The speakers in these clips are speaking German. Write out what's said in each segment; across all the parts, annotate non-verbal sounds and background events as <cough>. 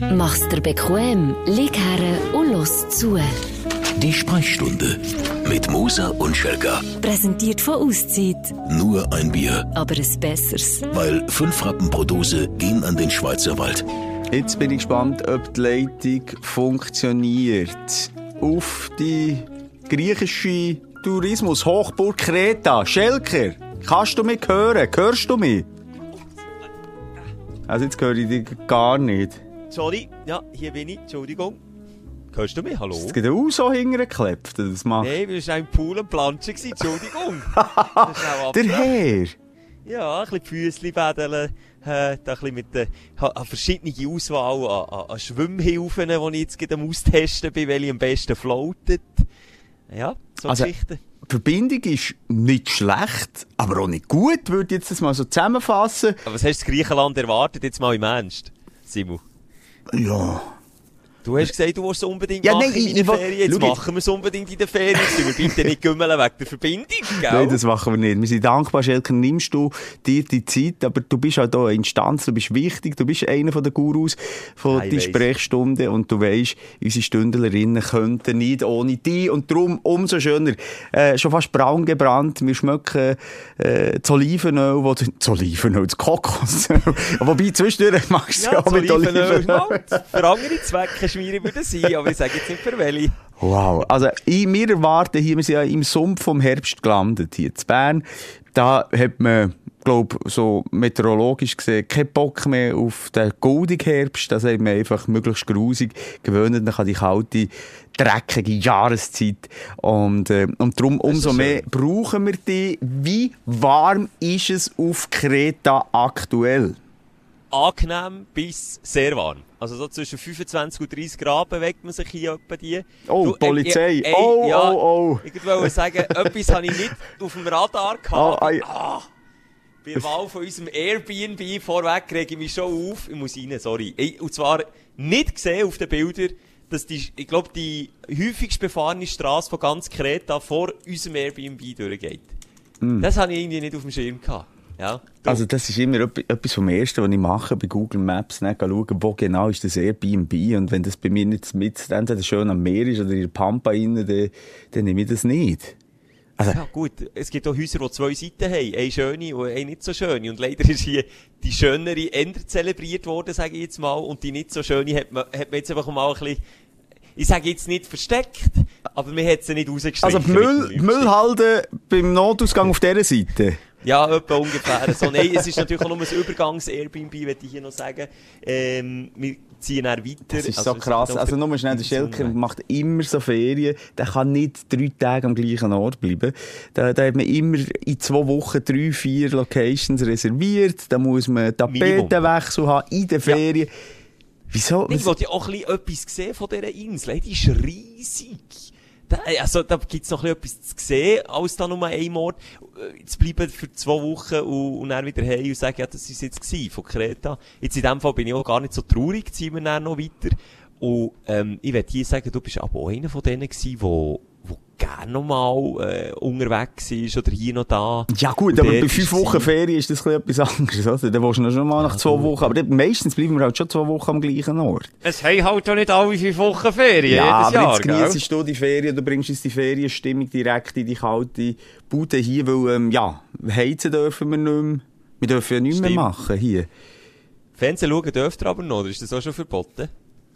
Mach's dir bequem, lieg her und los zu. Die Sprechstunde mit Musa und Schelka. Präsentiert von Auszeit. Nur ein Bier, Aber ein besseres. weil fünf Rappen pro Dose gehen an den Schweizer Wald. Jetzt bin ich gespannt, ob die Leitung funktioniert. Auf die griechische Tourismus-Hochburg Kreta. Schelker, kannst du mich hören? Hörst du mich? Also jetzt höre ich dich gar nicht. Sorry, ja, hier bin ich, Entschuldigung. Hörst du mich? Hallo? Es geht auch so hingeklebt, das macht. Nein, wir waren im Pool am Planschen, Entschuldigung. <laughs> Das ist Der. Herr! Ja, ein bisschen Füßchen bädeln, äh, da ein bisschen mit der, ha verschiedene Auswahl an, an, an Schwimmhilfen, die ich jetzt gerade am austesten bin, welche am besten floatet. Ja, so Also- Geschichten. Die Verbindung ist nicht schlecht, aber auch nicht gut, würde ich jetzt das mal so zusammenfassen. Aber was hast du in Griechenland erwartet, jetzt mal im Ernst, Simon? 诶呦 Du hast gesagt, du willst es unbedingt Ja, machen nein, in den Ferien. Jetzt machen wir es unbedingt in den Ferien. Jetzt wir bitte nicht gümmeln wegen der Verbindung, gell? Nein, das machen wir nicht. Wir sind dankbar, Schelker, nimmst du dir die Zeit, aber du bist halt auch eine Instanz, du bist wichtig, du bist einer von den Gurus von die weiss. Sprechstunde und du weisst, unsere Stündlerinnen könnten nicht ohne dich und darum umso schöner. Äh, schon fast braun gebrannt, wir schmecken äh, das Olivenöl, wo das Olivenöl, das Kokosöl, <laughs> wobei zwischendurch machst du Ja, ja auch mit Olivenöl Olivenöl. Für andere Zwecke schwierig würde sein, aber ich sage jetzt nicht für welche. Wow. Also, ich, wir erwarten hier, wir sind ja im Sumpf vom Herbst gelandet, hier in Bern. Da hat man, glaub, so meteorologisch gesehen, keinen Bock mehr auf den goldigen Herbst. Das hat man einfach möglichst grusig gewöhnt an die kalte, dreckige Jahreszeit. Und, äh, und darum umso so mehr brauchen wir die. Wie warm ist es auf Kreta aktuell? Angenehm bis sehr warm. Also so zwischen 25 und 30 Grad bewegt man sich hier etwa die. Oh, Du, äh, Polizei. äh, äh, oh, ja, oh, oh. Ich wollte sagen, <laughs> etwas habe ich nicht auf dem Radar Oh, gehabt. ei. ah, bei der Wahl von unserem Airbnb vorweg rege ich mich schon auf. Ich muss rein, sorry. Ich, und zwar nicht gesehen auf den Bildern, dass die, ich glaube, die häufigst befahrene Straße von ganz Kreta vor unserem Airbnb durchgeht. Das habe ich irgendwie nicht auf dem Schirm gehabt. Ja. Also das ist immer etwa- etwas vom Ersten, was ich mache bei Google Maps, ne, schauen, wo genau ist das Airbnb und wenn das bei mir nicht mit entweder schön am Meer ist oder in der Pampa rein, dann, dann nehme ich das nicht. Also, Ja, gut. Es gibt auch Häuser, die zwei Seiten haben. Eine schöne und eine nicht so schöne. Und leider ist hier die schönere änder zelebriert worden, sage ich jetzt mal. Und die nicht so schöne hat man, hat man jetzt einfach mal ein bisschen, ich sage jetzt nicht versteckt, aber man hat sie nicht rausgestrichen. also die, Müll, die Müllhalde beim Notausgang auf dieser Seite. Ja, etwa ungefähr. So, nein, es ist natürlich auch nur ein Übergangs-Airbnb, möchte ich hier noch sagen. Ähm, wir ziehen dann weiter. Das ist Also, so krass. Also nur schnell, der Schelker macht immer so Ferien. Der kann nicht drei Tage am gleichen Ort bleiben. Da, da hat man immer in zwei Wochen drei, vier Locations reserviert. Da muss man Tapetenwechsel haben in den Ferien. Wieso? Ich wollte ja auch ein bisschen etwas sehen von dieser Insel. Die ist riesig. Also, da gibt's noch ein bisschen etwas zu sehen, als da nur ein Ort. Äh, Jetzt bleiben für zwei Wochen und, und dann wieder heim und sagen, ja, das ist jetzt gewesen, von Kreta. Jetzt in dem Fall bin ich auch gar nicht so traurig, ziehen wir dann noch weiter. Und, ähm, ich werde hier sagen, du bist aber auch einer von denen gewesen, wo, wo gerne noch mal, äh, unterwegs ist oder hier noch da. Ja gut, aber bei fünf Wochen Ferien ist das etwas anderes, oder? Dann willst du noch schon mal nach zwei Wochen, aber dann, meistens bleiben wir halt schon zwei Wochen am gleichen Ort. Es haben halt auch nicht alle fünf Wochen Ferien, Ja, jedes aber Jahr, jetzt gell? genießt du die Ferien, du bringst uns die Ferienstimmung direkt in die kalte Bude hier, weil, ähm, ja, heizen dürfen wir nicht mehr. Wir dürfen ja nichts mehr machen hier. Fernsehen schauen dürft ihr aber noch, oder ist das auch schon verboten?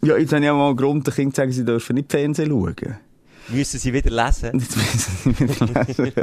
Ja, jetzt habe ich auch mal einen Grund, den Kindern zu sagen, sie dürfen nicht Fernsehen schauen. Müssen sie wieder lesen? Jetzt müssen sie wieder lesen.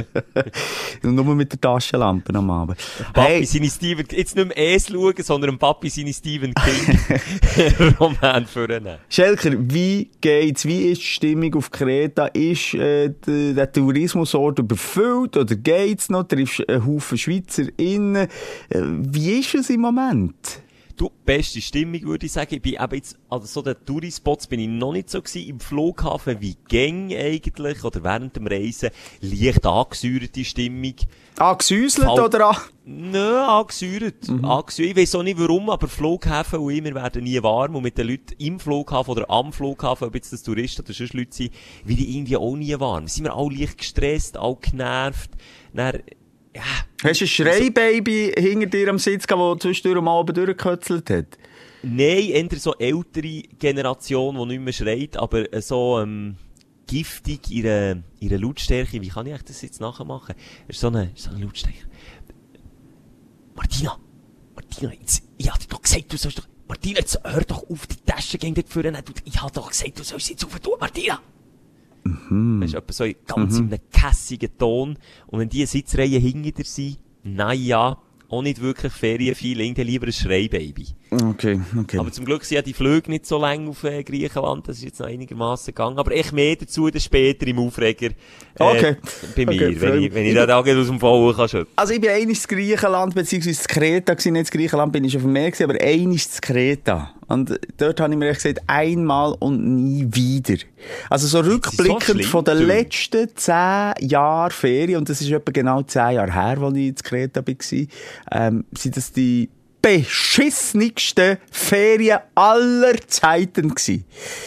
<laughs> Nur mit der Taschenlampe am Abend. Papi seine Stephen, jetzt nicht mehr es schauen, sondern Papi seine Stephen King <laughs> Roman vornehmen. Schelker, wie geht's? Wie ist die Stimmung auf Kreta? Ist äh, der, Tourismusort überfüllt oder geht's noch? Triffst einen Haufen Schweizer innen? Äh, wie ist es im Moment? Du, beste Stimmung, würde ich sagen. Ich bin eben jetzt, also so den Tourispots bin ich noch nicht so gewesen. Im Flughafen wie Gang eigentlich, oder während dem Reisen, leicht angesäuerte Stimmung. Angesäuselt Fall- oder an? Nö, angesäuert. Angesäuert. Ich weiss auch nicht warum, aber Flughäfen und ich, wir werden nie warm. Und mit den Leuten im Flughafen oder am Flughafen, ob jetzt das Touristen oder sonst Leute sind, wie die irgendwie auch nie warm. Sind wir alle leicht gestresst, alle genervt. Dann, ja. Hast du ein Schreibaby hinter dir am Sitz gehabt, das zwischendurch mal oben durchgekötzelt hat? Nein, eher so ältere Generation, die nicht mehr schreit, aber äh, so, ähm, giftig ihre, ihre Lautstärke. Wie kann ich das jetzt nachher machen? Es ist so eine, so eine Lautstärke. Martina! Martina, jetzt, ich hab dir doch gesagt, du sollst doch, Martina, jetzt hör doch auf, die Tasche gegen dort vorne. Du- Ich hab doch gesagt, du sollst jetzt aufhören, Martina! Mhm. Das ist etwa so ganz in einem kässigen Ton. Und wenn die Sitzreihen hinter dir sind, naja, auch nicht wirklich Ferienfeeling, dann lieber ein Schreibaby. Okay, okay. Aber zum Glück sind ja die Flüge nicht so lang auf äh, Griechenland, das ist jetzt noch einigermaßen gegangen. Aber ich mehr dazu dann später im Aufreger. Äh, Okay. Bei mir, Okay, wenn, ich, wenn ich da da aus dem Vollen kann schütteln. Also ich bin in Griechenland, beziehungsweise in Kreta gewesen, nicht in Griechenland bin ich auf dem Meer gewesen, aber einmal in Kreta. Und dort habe ich mir gesagt, einmal und nie wieder. Also so rückblickend schlimm, von den du? letzten zehn Jahren Ferien, und das ist etwa genau zehn Jahre her, als ich in Kreta war, ähm, sind das die beschissenigsten Ferien aller Zeiten gewesen.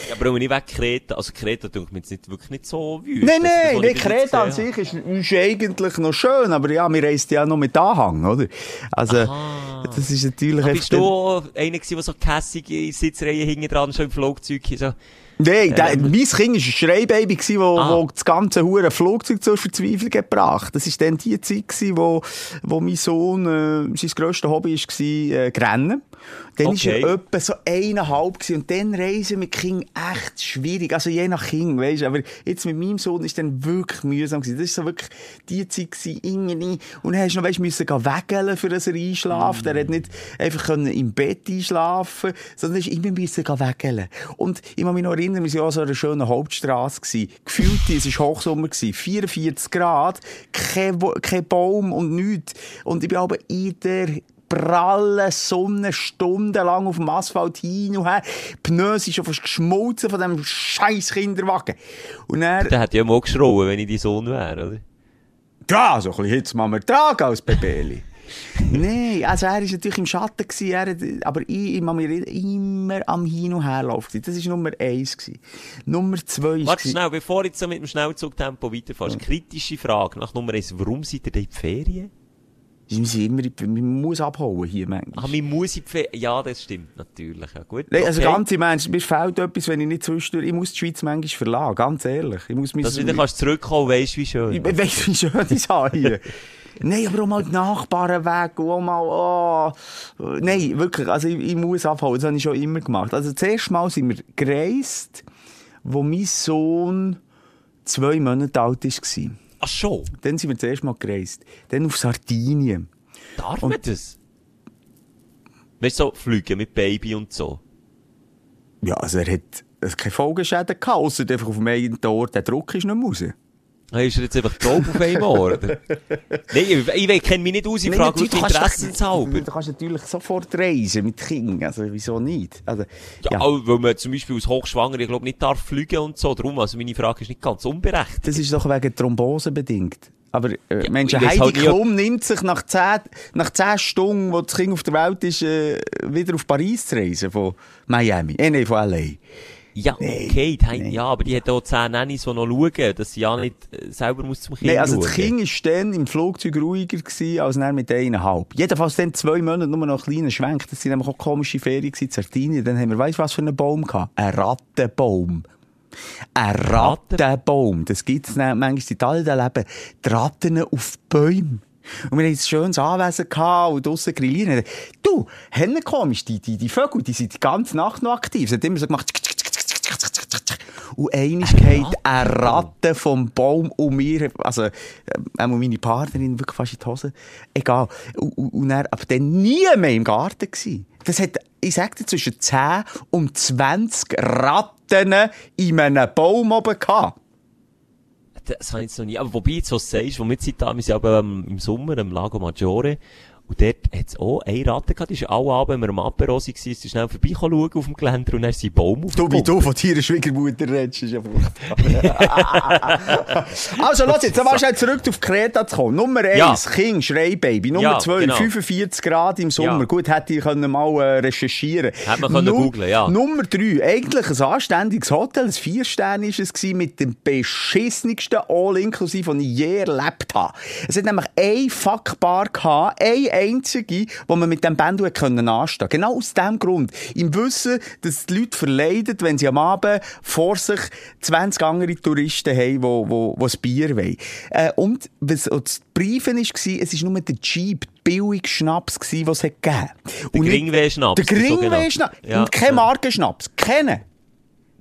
Ja, aber wenn ich weg Kreta, also Kreta tut mir jetzt nicht, wirklich nicht so wütend. Nein, nein, nee, Kreta an sich ist, ist eigentlich noch schön, aber ja, wir reisen ja noch mit Anhang, oder? Also, Aha. das ist natürlich echt... Bist du einer gewesen, der so kässige Sitzreihen hinten dran schon im Flugzeug so, Nein, der, mein Kind war ein Schreibaby, gewesen, wo, Ah. wo das ganze hure Flugzeug zur Verzweiflung gebracht. Das war dann die Zeit, gewesen, wo, wo mein Sohn, äh, sein grösstes Hobby war, äh, Rennen. Dann Okay. war er etwa so eineinhalb gewesen. und dann reisen mit Kind echt schwierig. Also je nach Kind, weisst du. Aber jetzt mit meinem Sohn ist dann wirklich mühsam gewesen. Das ist so wirklich die Zeit gewesen, irgendwie. Und dann hast du noch, müssen gehen wegeln, für dass er einschlafen. Der hat nicht einfach können im Bett einschlafen, sondern ist immer müssen gehen wegeln. Und ich kann mich noch erinnern, wir waren ja an so einer schönen Hauptstrasse gewesen. Gefühlt, es war Hochsommer gewesen. 44 Grad, kein, kein Baum und nichts. Und ich bin aber in der prallen Sonne stundenlang auf dem Asphalt hin und her. Die Pneu sind schon fast geschmolzen von diesem scheiß Kinderwagen. Und dann, der hätte ja mal geschrauen, wenn ich dein Sohn wäre, oder? ja, so ein bisschen Hitze man mir tragen als Bebeli. <laughs> Nein, also er war natürlich im Schatten, gewesen, er, hat- aber ich, ich erinnern, immer am Hin- und Herlaufen. Das war Nummer eins. gewesen. Nummer zwei war... Warte schnell, bevor du jetzt so mit dem Schnellzugtempo weiterfährst. Kritische Frage nach Nummer 1. Warum seid ihr in die Ferien? Wir sind immer, man muss abhauen hier manchmal. Ah, man muss in die. Ja, das stimmt natürlich. Ja, gut. Nein, also okay. ganz im Ernst, mir fehlt etwas, wenn ich nicht zwischendurch, ich muss die Schweiz manchmal verlassen, ganz ehrlich. Ich muss mich Dass du wieder kannst zurückkommen, weisst wie schön. Ich weiss, wie schön ich es habe hier. <laughs> Nein, aber auch mal die Nachbarn weg und auch mal, oh. Nein, wirklich, also ich, ich muss abhauen, das habe ich schon immer gemacht. Also zuerst mal sind wir gereist, wo mein Sohn zwei Monate alt war. Ach schon? Dann sind wir zuerst mal gereist. Dann auf Sardinien. Darf Und- man das? Weißt du, so fliegen mit Baby und so. Ja, also er hat er hat keine Folgeschäden gehabt, ausser einfach auf dem einen Tor, der Druck ist nicht mehr raus. Ist er jetzt einfach taub auf einmal, oder? Nein, ich, ich kenne mich nicht aus, ich Nein, frage du doch- interessenshalber. Du kannst natürlich sofort reisen mit Kindern, also wieso nicht? Also, Ja, auch weil man zum Beispiel als Hochschwanger, ich glaube, nicht darf fliegen und so. Darum, also meine Frage ist nicht ganz unberechtigt. Das ist doch wegen Thrombose bedingt. Aber äh, Ja, ich weiss Heidi halt Klum nimmt sich nach zehn, nach zehn Stunden, wo das Kind auf der Welt ist, äh, wieder auf Paris zu reisen, von Miami. Äh, nein, von L.A. Ja, Nein, okay, die, nein. ja, aber die hat auch zehn Nannies, die noch schauen, dass sie ja nicht äh, selber muss zum Kind Nein, also schauen. das Kind war dann im Flugzeug ruhiger gewesen, als dann mit eineinhalb. Jedenfalls dann zwei Monate nur noch einen kleinen Schwenk. Das sind nämlich auch komische Ferien in Sardinien. Dann haben wir, weißt du, was für einen Baum gehabt? Ein Rattenbaum. Ein Rattenbaum. Das gibt's dann manchmal in Italien, da leben die Ratten auf Bäumen. Und wir hatten ein schönes Anwesen gehabt und draussen grillieren. Du, Henne komisch, die, die, die Vögel, die sind die ganze Nacht noch aktiv. Sie haben immer so gemacht, und einmal geht eine Ratte vom Baum um mir, also, äh, auch meine Partnerin wirklich fast in die Hose. Egal. Und, und, und dann, aber dann nie mehr im Garten gewesen. Das hat, ich sag dir, zwischen 10 und 20 Ratten in einem Baum oben gehabt. Das habe ich jetzt noch nie. Aber wobei du so sagst, wo wir jetzt da, wir sind aber ähm, im Sommer am Lago Maggiore. Und dort hat es auch eine Ratte gehabt, die ist alle Abend, wenn wir am Apero waren, ist sie schnell vorbei schauen auf dem Geländer und dann ist sie Baum Du, wie du von deiner Schwiegermutter redest, ist ja furchtbar. <laughs> also, lass jetzt, mal schnell zurück auf Kreta zu kommen. Nummer 1, Ja. King, Schreibaby. Nummer Ja, 2, genau. 45 Grad im Sommer. Ja. Gut, hätte ich können mal äh, recherchieren Hätte man können googlen, ja. Nummer 3, eigentlich ein anständiges Hotel, ein Vier-Sterne ist es gewesen, mit dem beschissenigsten All-Inklusiv, den ich je erlebt habe. Es hat nämlich ein Fuckbar gehabt, ein einzige, wo man mit dem Band können anstehen. Genau aus dem Grund. Im Wissen, dass die Leute verleiden, wenn sie am Abend vor sich 20 andere Touristen haben, wo, wo, wo das Bier wollen. Äh, und was auch das Briefen war, es war nur der Jeep, billig Schnaps, was es gegeben. Der Geringweh-Schnaps, Der. Geringweh-Schnaps. Ja, Und kein ja. Markenschnaps. Kennen.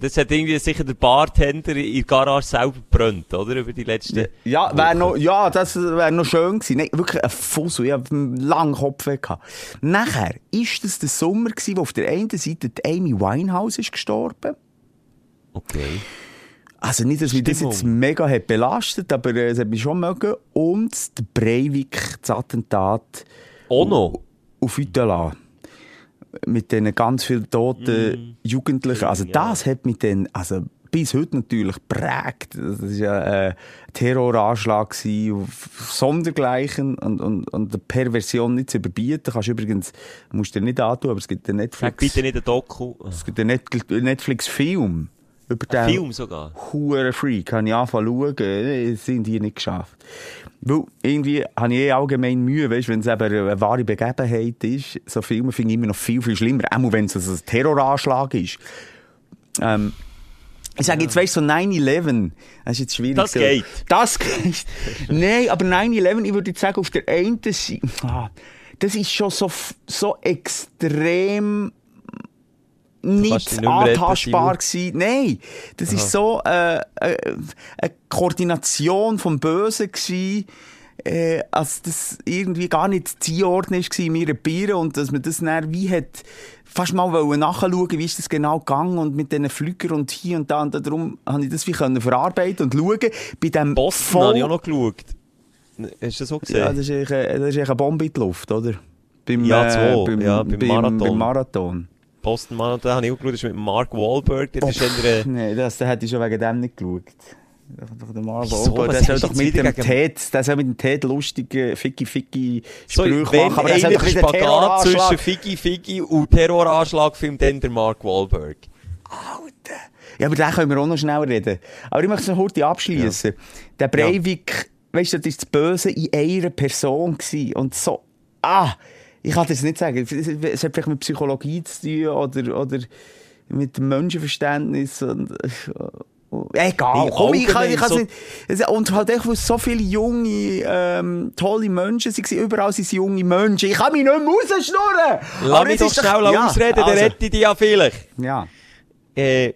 Das hat irgendwie sicher der Bartender in der Garage selber gebrannt, oder? Über die letzten... Ja, wär noch, ja, das wäre noch schön gewesen. Nein, wirklich ein Fussel. Ich hatte einen langen Kopf. Gehabt. Nachher ist das der Sommer gewesen, wo auf der einen Seite Amy Winehouse ist gestorben. Okay. Also nicht, dass mich das jetzt mega hat belastet, aber äh, es hat mich schon mögen. Und der Breivik, das Attentat Auch noch? auf Uetela. Mit diesen ganz vielen toten Jugendlichen. Also Mm. ja. das hat mich dann, also bis heute natürlich prägt. Das war ja ein Terroranschlag gewesen auf Sondergleichen und, und, und eine Perversion nicht zu überbieten. Kannst übrigens, musst du dir nicht antun, aber es gibt Sag Netflix, bitte nicht einen Doku. es gibt Net- Netflix-Film über den Film sogar. Hure Freak, habe ich angefangen zu schauen, äh, das sind die nicht geschafft. Weil irgendwie habe ich eh allgemein Mühe, weißt, wenn es eben eine wahre Begebenheit ist, so Filme finde ich immer noch viel, viel schlimmer, auch wenn es ein Terroranschlag ist. Ähm, ich sage jetzt, weißt du, so 9-11, das ist jetzt schwierig. Das so- geht. Das geht. <laughs> Nein, aber 9-11, ich würde jetzt sagen, auf der einen Seite, ah, das ist schon so, so extrem nicht nicht antastbar gewesen. Nein, das ist so äh, äh, eine Koordination vom Bösen gewesen, äh, als das irgendwie gar nicht zu einordnen ist in meiner Biere und dass man das dann wie hat fast mal nachschauen, wie ist das genau gegangen und mit diesen Flügern und hier und da und darum habe ich das wie können verarbeiten und schauen bei dem Boston habe ich auch noch geschaut. Hast du das so gesehen? ja, das ist eine, das ist eigentlich eine Bombe in die Luft, oder? Beim, Ja, zwei. beim, Ja, beim Marathon. Beim Marathon. Boston Marathon habe ich auch geschaut, das ist mit Mark Wahlberg. Der ist äh, Nein, das, das hätte ich schon wegen dem nicht geschaut. Der? Ober, Was der soll doch mit wieder dem Ted, der soll mit dem Ted lustige Ficky Ficky so, Sprüche wenn machen, aber der soll einer doch den Spagat zwischen. Figi Figi und Terroranschlag filmt dann der Mark Wahlberg. Ja, aber den können wir auch noch schnell reden. Aber ich möchte es noch kurz abschließen. Der Breivik, weißt du, das ist das Böse in einer Person gewesen. Und so, ah, ich kann das nicht sagen. Es hat vielleicht mit Psychologie zu tun oder, oder mit Menschenverständnis und, Egal, Nee, komm, ich kann, ich kann so- nicht. Es- Und halt echt, weil so viele junge, ähm, tolle Menschen waren, überall sind junge Menschen. Ich kann mich nicht mehr rausschnurren! Lass mich doch schnell ja, ausreden, dann also, rette ich dich ja vielleicht. Ja. Äh,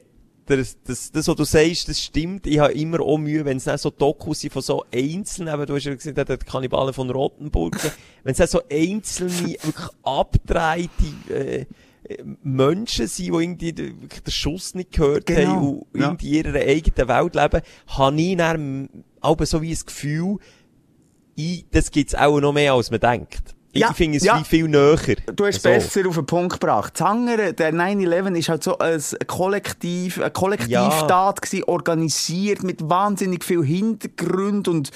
das, das, das, was du sagst, das stimmt. Ich habe immer auch Mühe, wenn es dann so Dokus sind von so Einzelnen, eben, du hast ja gesehen, der Kannibalen von Rottenburg, <laughs> wenn es dann so einzelne, wirklich abgedrehte, äh, äh, Menschen sind, die irgendwie den, Schuss nicht gehört Genau, haben und ja. irgendwie in ihrer eigenen Welt leben, habe ich dann aber so wie ein Gefühl, ich, das gibt's auch noch mehr, als man denkt. Ich Ja, finde es ja. viel näher. Du hast So. besser auf den Punkt gebracht. Das andere, der 9-11 ist halt so ein Kollektiv, eine Kollektivtat gewesen, organisiert mit wahnsinnig viel Hintergrund und,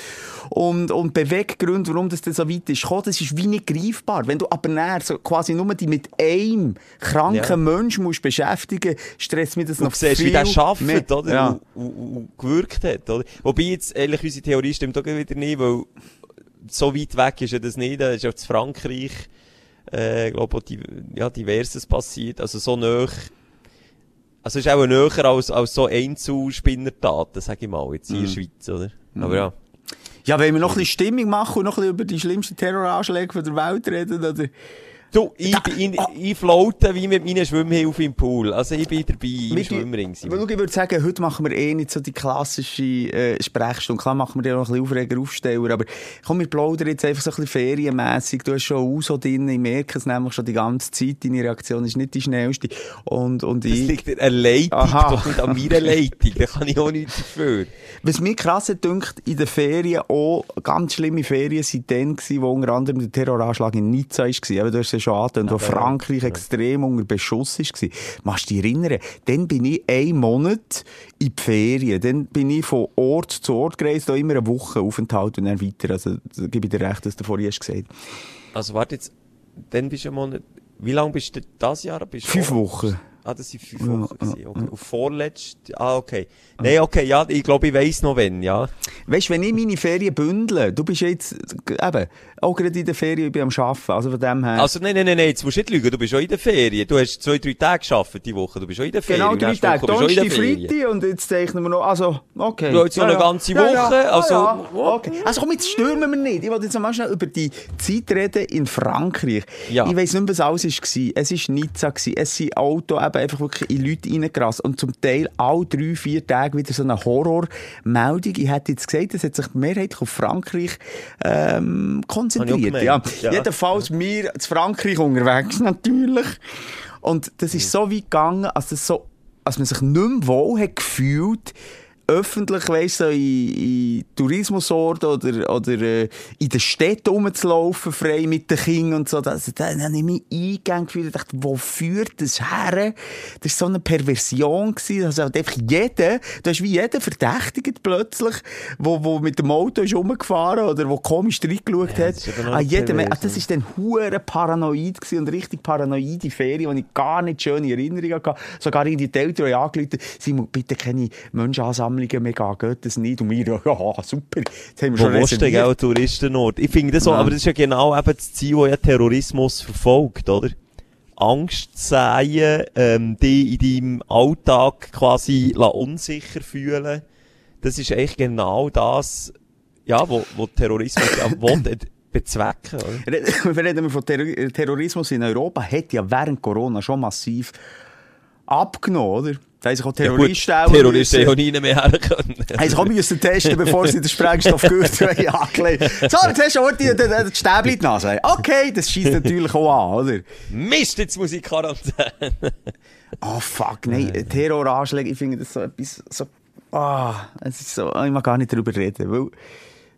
und, und Beweggründen, warum das so weit ist gekommen. Das ist wie nicht greifbar. Wenn du aber näher so quasi nur die mit einem kranken Ja. Mensch musst beschäftigen, stresst mich das Du noch siehst, viel wie der schafft, oder? Ja. Und, und, und gewirkt hat, oder? Wobei jetzt, ehrlich, unsere Theorie stimmt auch wieder nicht, weil so weit weg ist ja das nicht. Da ist ja in Frankreich, äh, glaube ich, ja, diverses passiert. Also so näher, also ist auch näher als, als so Einzelspinnertaten, sag ich mal, jetzt hier in der Schweiz, oder? Aber ja. Ja, wenn wir noch ein bisschen Stimmung machen und noch ein bisschen über die schlimmsten Terroranschläge von der Welt reden, oder? Du, ich, in, ich floate wie mit meinen Schwimmhilfen im Pool. Also ich bin dabei im Wir- Schwimmring. Schau, ich würde sagen, heute machen wir eh nicht so die klassische äh, Sprechstunde. Klar machen wir ja noch ein bisschen Aufreger, Aufsteller, aber komm, wir plaudern jetzt einfach so ein bisschen ferienmässig. Du hast schon Uso drin, ich merke es nämlich schon die ganze Zeit, deine Reaktion ist nicht die schnellste. Und, und Das ich... liegt an der Leitung, Aha. doch nicht an meiner Leitung. Da kann ich auch nichts dafür. Was mir krass dünkt, in den Ferien auch ganz schlimme Ferien sind dann gewesen, wo unter anderem der Terroranschlag in Nizza war. Eben, du hast ja schon angetönt, wo Ja, Frankreich extrem unter Beschuss war. Machst du dich erinnern? Dann bin ich einen Monat in die Ferien. Dann bin ich von Ort zu Ort gereist, da immer eine Woche Aufenthalt und dann weiter. Also, da gebe ich dir recht, was du vorhin hast gesagt. Also warte jetzt, dann bist du mal nicht, wie lange bist du das Jahr? Bist Fünf Wochen. Ah, das sind fünf Wochen gewesen, okay. Und vorletzt, ah, okay. Nee, okay, ja, ich glaube, ich weiss noch wenn, ja. Weißt du, wenn ich meine Ferien bündle, du bist jetzt, eben, auch gerade in der Ferien, ich bin am Arbeiten, also von dem her. Also, nein, nein, nein, nein, jetzt musst du nicht lügen, du bist schon in der Ferien. Du hast zwei, drei Tage gearbeitet die Woche, du bist schon in der Ferien. genau, drei Tage, du Donnerstag. Freitag und jetzt zeichnen wir noch, also, okay. Ja, jetzt noch eine ganze Woche, also- ja, okay. Also komm, jetzt stürmen wir nicht. Ich wollte jetzt mal schnell über die Zeit reden in Frankreich. Ja. Ich weiss nicht mehr, was alles war. Es war Nizza, es sind Auto eben einfach wirklich in Leute reingerast und zum Teil alle drei, vier Tage wieder so eine Horrormeldung. Ich hätte jetzt gesagt, es hat sich mehrheitlich auf Frankreich ähm, konzentriert. Ja. ja. Jedenfalls wir zu Frankreich unterwegs natürlich. Und das ist so weit gegangen, als, das so, als man sich nicht mehr wohl hat gefühlt öffentlich, weißt so in, in Tourismusorten oder, oder äh, in den Städten rumzulaufen, frei mit den Kindern und so. Das, da habe ich mich eingegangen gefühlt und dachte, wo führt das her? Das war so eine Perversion gewesen. Also halt einfach jeder, du hast wie jeder verdächtigt plötzlich, wo, wo mit dem Auto ist rumgefahren oder wo komisch reingeschaut Ja, hat. Ah, jeder, ah, das ist dann hure paranoid gewesen und richtig paranoide Ferien, die ich gar nicht schöne Erinnerungen hatte. Sogar in die Eltern haben angerufen, sie bitte keine Menschenansammlungen mehr gehen, geht das nicht? Und wir, <laughs> ja, super, jetzt haben wir Wo schon reserviert. Touristenort? Ich finde das so, Ja. aber das ist ja genau eben das Ziel, das ja Terrorismus verfolgt, oder? Angst säen, ähm, die in deinem Alltag quasi unsicher fühlen. Das ist echt genau das, ja, wo, wo Terrorismus ja <laughs> will, äh, bezwecken, oder? Re- <laughs> Wir reden von Terror Terrorismus in Europa, hat ja während Corona schon massiv abgenommen, oder? Da haben sich auch Terroristen auch Terroristen müssen- haben nie mehr her können. <laughs> haben sich auch müssen testen, bevor sie den Sprengstoffgürtel haben angelegt So, jetzt hast du auch die, die, Stäbchen in die Nase. Okay, das schießt natürlich auch an, oder? Mist, jetzt muss ich Quarantäne. <laughs> Oh fuck, nein, Terroranschläge, ich finde das so etwas, so, ah, es ist so, ich mag gar nicht darüber reden, weil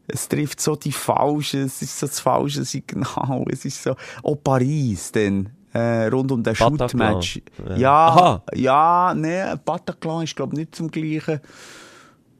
es trifft so die falschen, es ist so das falsche Signal, es ist so, auch Paris, denn, äh, rund um den. Shootmatch. Ja. Ja, Aha. ja, ne, Bataclan ist, glaube ich, nicht zum Gleichen.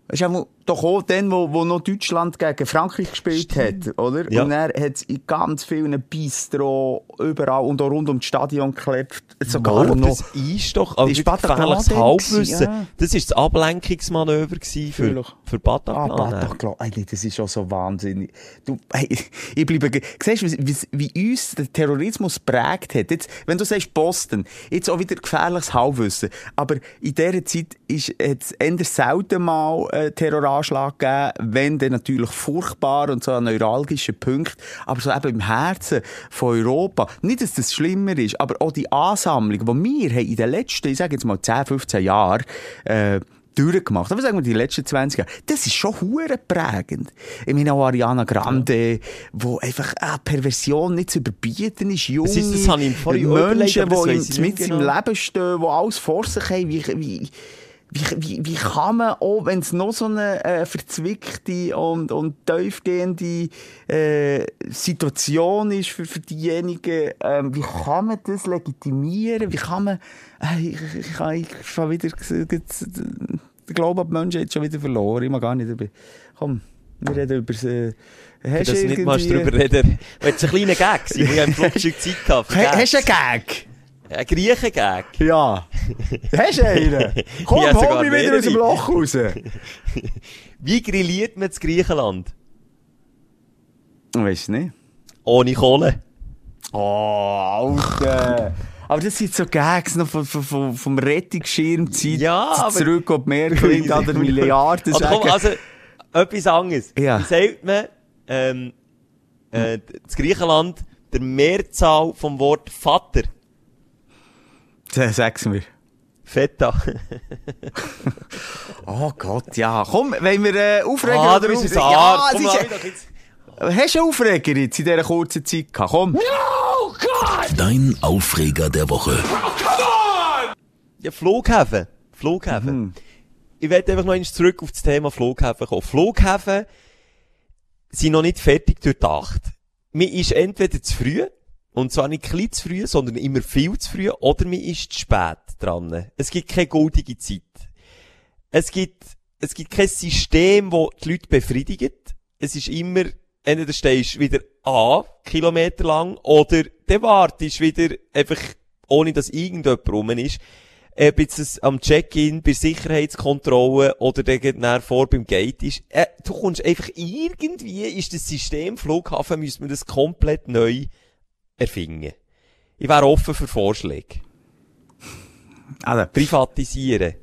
Es ist auch doch auch dann, wo, wo noch Deutschland gegen Frankreich gespielt hat, oder? Ja. Und er hat es in ganz vielen Bistro überall und auch rund um das Stadion geklebt. Sogar Mo, noch. das ist doch, also Ist Bataclan gefährliches Halbwissen. ja. Das ist das Ablenkungsmanöver für, für Ah, Bataclan. Bataclan. Ey, nee, das ist schon so wahnsinnig. Du, hey, <laughs> ich bleibe, siehst du, wie, wie, uns der Terrorismus prägt hat? Jetzt, wenn du sagst Boston, jetzt auch wieder gefährliches Halbwissen. Aber in dieser Zeit ist, hat es selten mal einen Terroranschlag gegeben, wenn dann natürlich furchtbar und so an neuralgischen Punkt. Aber so eben im Herzen von Europa. Nicht, dass das schlimmer ist, aber auch die Ansammlung, die wir haben in den letzten, ich sage jetzt mal 10, 15 Jahren, äh, durchgemacht. Aber sagen wir die letzten 20 Jahre. Das ist schon hure prägend. Ich meine auch Ariana Grande, wo einfach ah, Perversion nicht zu überbieten ist. Junge Das ist- das überlegt, Menschen, die mit nicht im genau. Leben stehen, die alles vor sich haben. Wie, wie, wie, wie, wie kann man auch, wenn es noch so eine äh, verzwickte und, und tiefgehende äh, Situation ist für, für diejenigen, ähm, wie kann man das legitimieren? Wie kann man, äh, ich, ich, ich, ich schon wieder, der Glaube an die Menschen hat schon wieder verloren. Ich mag gar nicht über, komm, wir reden über das, äh, hast du nicht mal drüber <laughs> reden. Es ein kleiner Gag ich im Flugzeug Zeit gehabt hast du einen Gag? Ein Griechen-Gag. Ja. Hast du einen? Komm, Ja, hol mich wieder aus dem. Loch raus. Wie grilliert man in Griechenland? Weißt du nicht? Ohne Kohle. Oh, Alter. Aber das sind so Gags noch vom, vom, vom Rettungsschirmzeit Ja, aber- zurück, ob mehr klingt an der Milliarden Also, komm, also, etwas anderes. Ja. Wie sagt man, ähm, äh, in Griechenland, der Mehrzahl vom Wort Vater? Sag's mir. Feta. <laughs> Oh Gott, ja. Komm, wenn wir äh, aufregen ah, du bist ein. Ja, Komm, ist. Hast du einen Aufreger jetzt in dieser kurzen Zeit gehabt? Komm. Dein Aufreger der Woche. Ja, Flughäfen. Flughäfen. Mhm. Ich werde einfach noch einmal zurück auf das Thema Flughäfen kommen. Flughäfen sind noch nicht fertig durchdacht. Man ist entweder zu früh, und zwar nicht klein zu früh, sondern immer viel zu früh, oder man ist zu spät dran. Es gibt keine goldige Zeit. Es gibt, es gibt kein System, das die Leute befriedigt. Es ist immer, entweder stehst du wieder an, Kilometer lang, oder du wartest wieder einfach, ohne dass irgendjemand rum ist. ob jetzt es am Check-in, bei Sicherheitskontrolle oder nachher vor beim Gate ist. Äh, du kommst einfach irgendwie, ist das System Flughafen, müsste man das komplett neu erfinden. Ich wäre offen für Vorschläge. Also, Privatisieren.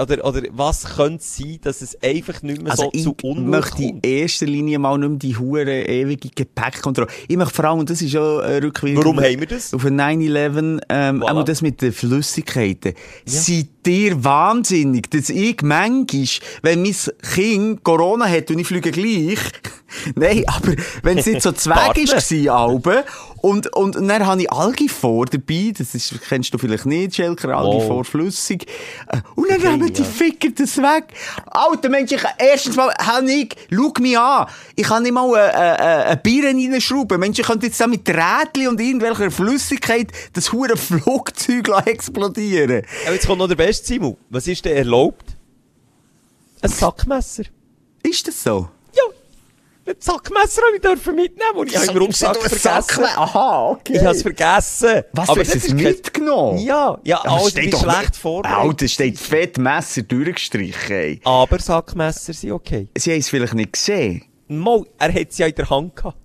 Oder, oder was könnte es sein, dass es einfach nicht mehr Also so ich zu Unmut möchte in kommt? erster Linie mal nicht mehr die hure ewige Gepäckkontrolle. Ich möchte vor allem, und das ist ja äh, rückwirkend... Warum haben wir das? Auf ein 9-11, ähm, Voilà. das mit den Flüssigkeiten. Seid ihr wahnsinnig, dass ich manchmal, wenn mein Kind Corona hat und ich fliege gleich, <laughs> nein, aber wenn es nicht so <laughs> ist, war, Alben, und, und dann habe ich Algifor dabei, das ist, kennst du vielleicht nicht, Schelker, Algifor Oh. flüssig, Äh, und dann nehmen die ja. Ficker das weg. Alter Mensch, ich, erstens mal, Henning, schau mich an. Ich kann nicht mal äh, äh, ein Bier reinschrauben. Mensch, ich könnte jetzt da mit Rädchen und irgendwelcher Flüssigkeit das hure Flugzeug explodieren. Aber jetzt kommt noch der beste Simon. Was ist denn erlaubt? Ein Sackmesser. Ist das so? Ein Sackmesser habe ich dürfen mitnehmen, und ich habe im Rucksack vergessen. Aha, okay. Ich habe es vergessen. Was, Aber hast du das es mitgenommen? Ja, ja, Aber also, steht schlecht nicht- vorbereitet. Alter, steht fett Messer durchgestrichen, ey. Aber Sackmesser sind okay. Sie haben es vielleicht nicht gesehen. Mo, er hat es ja in der Hand gehabt.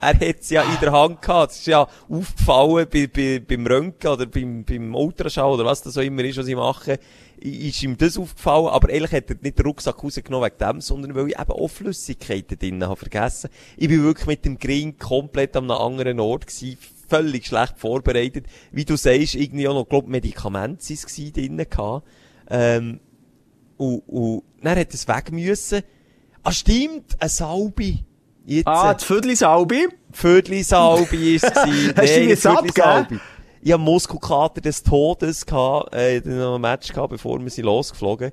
Er hat es ja in der Hand gehabt. Es ist ja aufgefallen bei, bei, beim Röntgen oder beim, beim Ultraschall oder was das so immer ist, was ich mache. Ist ihm das aufgefallen, aber ehrlich hat er nicht den Rucksack rausgenommen wegen dem, sondern weil ich eben auch Flüssigkeiten drin habe vergessen. Ich bin wirklich mit dem Grin komplett an einem anderen Ort gewesen, völlig schlecht vorbereitet. Wie du sagst, irgendwie auch noch, glaub, Medikamente sind es gewesen drin gehabt. Ähm, und, und dann hat es weg müssen. Ah, stimmt, ein Salbi. Jetzt, Ah, ah, die Viertelsalbe. Viertelsalbi ist es. <laughs> Hast du die jetzt abgegeben? Ich hatte Muskelkater des Todes gehabt, äh, dann noch ein Match gehabt, bevor wir sie losgeflogen.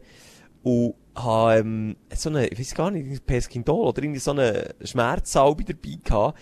Und habe, ähm, so eine, ich weiß gar nicht, Peskindol oder irgendwie so eine Schmerzsalbe dabei gehabt.